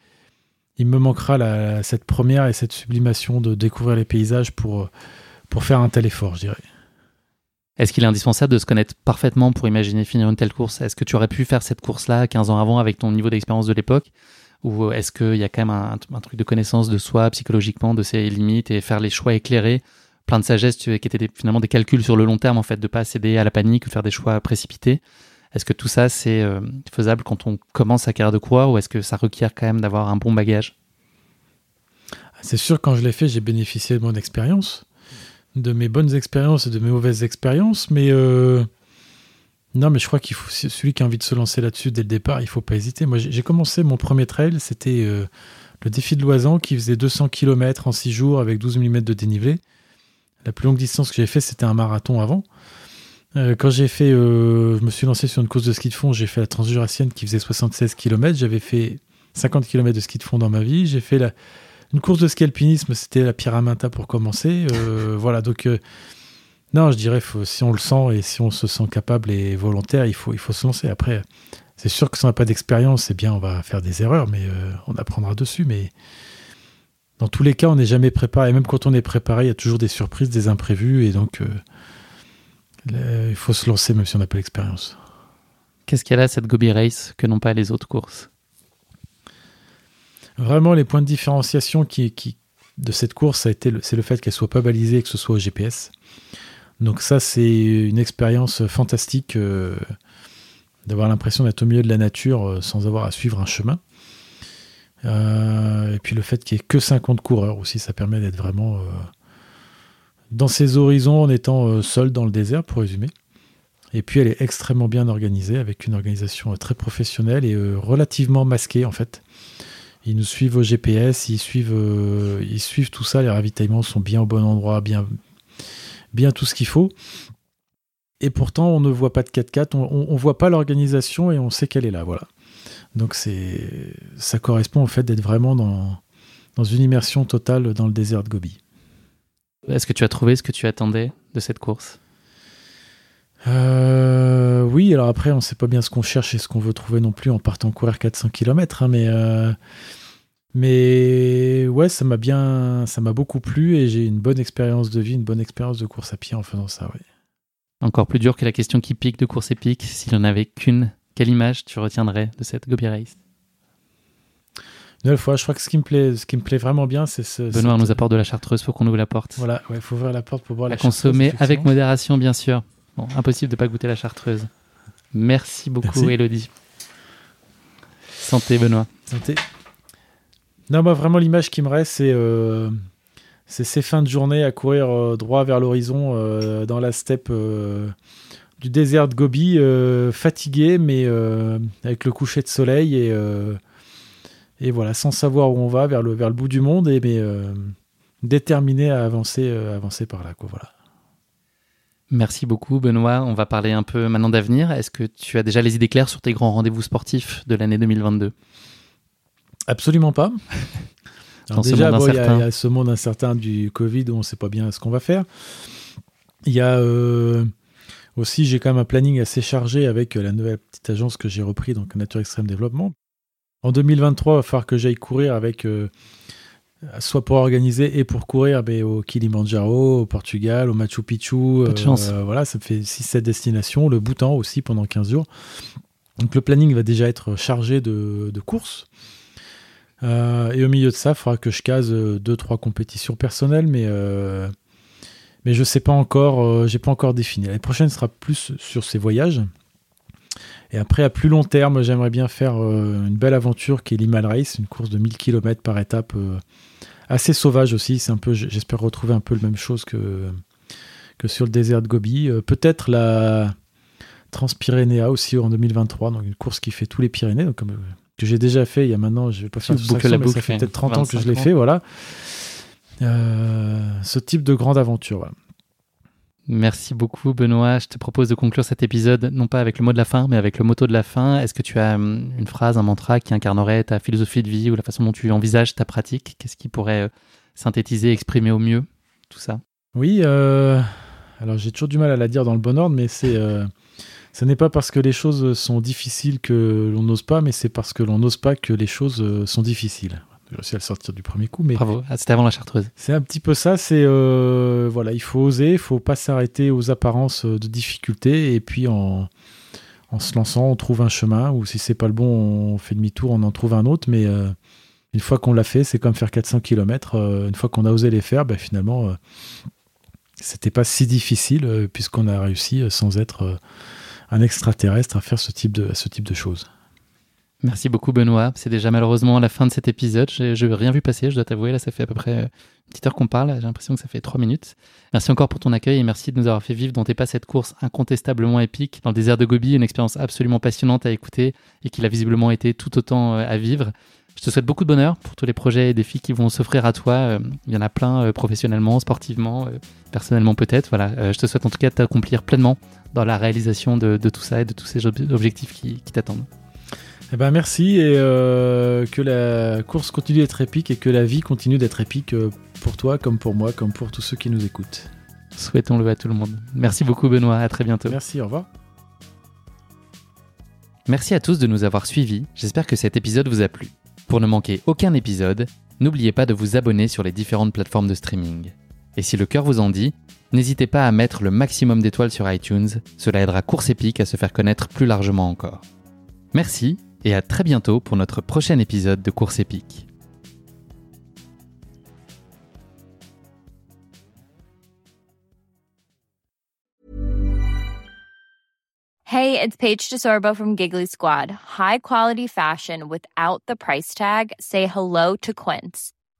il me manquera cette première et cette sublimation de découvrir les paysages pour, pour faire un tel effort, je dirais. Est-ce qu'il est indispensable de se connaître parfaitement pour imaginer finir une telle course? Est-ce que tu aurais pu faire cette course-là 15 ans avant avec ton niveau d'expérience de l'époque? Ou est-ce qu'il y a quand même un, truc de connaissance de soi psychologiquement, de ses limites et faire les choix éclairés plein de sagesse qui étaient finalement des calculs sur le long terme en fait, de pas céder à la panique ou faire des choix précipités? Est-ce que tout ça, c'est euh, faisable quand on commence sa carrière de coureur ou est-ce que ça requiert quand même d'avoir un bon bagage? C'est sûr, quand je l'ai fait, j'ai bénéficié de mon expérience, de mes bonnes expériences et de mes mauvaises expériences, mais, euh, Non, mais je crois qu'il faut celui qui a envie de se lancer là-dessus dès le départ, il faut pas hésiter. Moi, j'ai commencé mon premier trail, c'était euh, le défi de Loisan qui faisait 200 km en 6 jours avec 12 mm de dénivelé. La plus longue distance que j'ai fait, c'était un marathon avant. Euh, quand j'ai fait, euh, je me suis lancé sur une course de ski de fond, j'ai fait la Transjurassienne qui faisait 76 km. J'avais fait 50 km de ski de fond dans ma vie. J'ai fait la, une course de ski alpinisme, c'était la Pyramenta pour commencer. voilà, donc non, je dirais, si on le sent et si on se sent capable et volontaire, il faut, il faut se lancer. Après, c'est sûr que si on n'a pas d'expérience, c'est bien, on va faire des erreurs, mais euh, on apprendra dessus. Mais dans tous les cas, on n'est jamais préparé. Et même quand on est préparé, il y a toujours des surprises, des imprévus. Et donc, euh, il faut se lancer même si on n'a pas l'expérience. Qu'est-ce qu'elle a, cette Gobi Race, que n'ont pas les autres courses? Vraiment, les points de différenciation qui, qui, de cette course, c'est le fait qu'elle soit pas balisée et que ce soit au GPS. Donc ça, c'est une expérience fantastique euh, d'avoir l'impression d'être au milieu de la nature euh, sans avoir à suivre un chemin. Euh, et puis le fait qu'il n'y ait que 50 coureurs aussi, ça permet d'être vraiment dans ses horizons en étant seul dans le désert, pour résumer. Et puis elle est extrêmement bien organisée, avec une organisation très professionnelle et relativement masquée en fait. Ils nous suivent au GPS, ils suivent, ils suivent tout ça, les ravitaillements sont bien au bon endroit, bien, bien tout ce qu'il faut. Et pourtant, on ne voit pas de 4x4, on ne voit pas l'organisation et on sait qu'elle est là. Voilà. Donc ça correspond au fait d'être vraiment dans, dans une immersion totale dans le désert de Gobi. Est-ce que tu as trouvé ce que tu attendais de cette course? Euh, Oui, alors après, on ne sait pas bien ce qu'on cherche et ce qu'on veut trouver non plus en partant courir 400 km, hein, mais euh, mais ouais, ça m'a bien, ça m'a beaucoup plu et j'ai une bonne expérience de vie, une bonne expérience de course à pied en faisant ça. Oui. Encore plus dur que la question qui pique de course épique. S'il n'y en avait qu'une, quelle image tu retiendrais de cette Gobi Race? Fois, je crois que ce qui me plaît, ce qui me plaît vraiment bien, c'est ce. Benoît nous apporte de la chartreuse, faut qu'on ouvre la porte. Voilà, il faut ouvrir la porte pour boire la, la consommer avec modération, bien sûr. Bon, impossible de pas goûter la chartreuse. Merci beaucoup, Elodie. Santé, Benoît. Santé. Non, moi, vraiment, l'image qui me reste, c'est euh, ces fins de journée à courir euh, droit vers l'horizon euh, dans la steppe du désert de Gobi, fatigué, mais avec le coucher de soleil et, et voilà, sans savoir où on va, vers le, vers le bout du monde, et mais déterminé à avancer, avancer par là. Quoi, voilà. Merci beaucoup, Benoît. On va parler un peu maintenant d'avenir. Est-ce que tu as déjà les idées claires sur tes grands rendez-vous sportifs de l'année 2022 Absolument pas. déjà, il y, a ce monde incertain du Covid où on ne sait pas bien ce qu'on va faire. Il y a euh, aussi, j'ai quand même un planning assez chargé avec la nouvelle petite agence que j'ai repris, donc Nature Extrême Développement. En 2023, il va falloir que j'aille courir avec, euh, soit pour organiser et pour courir mais au Kilimanjaro, au Portugal, au Machu Picchu. Euh, voilà, ça me fait 6-7 destinations. Le Bhoutan aussi pendant 15 jours. Donc le planning va déjà être chargé de, de courses. Euh, et au milieu de ça, il faudra que je case 2-3 euh, compétitions personnelles, mais, mais je ne sais pas encore, j'ai pas encore défini. L'année prochaine sera plus sur ces voyages. Et après, à plus long terme, j'aimerais bien faire une belle aventure qui est l'Himal Race, une course de 1000 km par étape, assez sauvage aussi. C'est un peu, j'espère retrouver un peu la même chose que, que sur le désert de Gobi. Peut-être la Transpyrénéa aussi en 2023, donc une course qui fait tous les Pyrénées, donc comme que j'ai déjà fait il y a maintenant, je vais pas faire tout ça, mais ça fait peut-être 30 ans que je l'ai fait, voilà. Euh, ce type de grande aventure. Merci beaucoup Benoît. Je te propose de conclure cet épisode non pas avec le mot de la fin, mais avec le motto de la fin. Est-ce que tu as hum, une phrase, un mantra qui incarnerait ta philosophie de vie ou la façon dont tu envisages ta pratique? Qu'est-ce qui pourrait euh, synthétiser, exprimer au mieux tout ça? Oui, euh, alors j'ai toujours du mal à la dire dans le bon ordre, mais c'est ce n'est pas parce que les choses sont difficiles que l'on n'ose pas, mais c'est parce que l'on n'ose pas que les choses euh, sont difficiles. J'ai réussi à le sortir du premier coup, mais bravo. Ah, c'était avant la chartreuse. C'est un petit peu ça. C'est euh, voilà, il faut oser, il faut pas s'arrêter aux apparences de difficultés, et puis en, en se lançant, on trouve un chemin. Ou si c'est pas le bon, on fait demi-tour, on en trouve un autre. Mais euh, une fois qu'on l'a fait, c'est comme faire 400 km. une fois qu'on a osé les faire, ben, finalement, c'était pas si difficile puisqu'on a réussi sans être un extraterrestre à faire ce type de, ce type de choses. Merci beaucoup Benoît. C'est déjà malheureusement la fin de cet épisode. Je n'ai rien vu passer, je dois t'avouer. Là, ça fait à peu près une petite heure qu'on parle. J'ai l'impression que ça fait trois minutes. Merci encore pour ton accueil et merci de nous avoir fait vivre dans tes pas cette course incontestablement épique dans le désert de Gobi, une expérience absolument passionnante à écouter et qui l'a visiblement été tout autant euh, à vivre. Je te souhaite beaucoup de bonheur pour tous les projets et défis qui vont s'offrir à toi. Euh, il y en a plein euh, professionnellement, sportivement, personnellement peut-être. Voilà, je te souhaite en tout cas de t'accomplir pleinement dans la réalisation de, tout ça et de tous ces objectifs qui t'attendent. Eh ben merci et euh, que la course continue d'être épique et que la vie continue d'être épique euh, pour toi comme pour moi comme pour tous ceux qui nous écoutent. Souhaitons-le à tout le monde. Merci beaucoup Benoît, à très bientôt. Merci, au revoir. Merci à tous de nous avoir suivis, j'espère que cet épisode vous a plu. Pour ne manquer aucun épisode, n'oubliez pas de vous abonner sur les différentes plateformes de streaming. Et si le cœur vous en dit, n'hésitez pas à mettre le maximum d'étoiles sur iTunes, cela aidera Course Épique à se faire connaître plus largement encore. Merci et à très bientôt pour notre prochain épisode de Course épique. Hey, it's Paige DeSorbo from Giggly Squad. High quality fashion without the price tag. Say hello to Quince.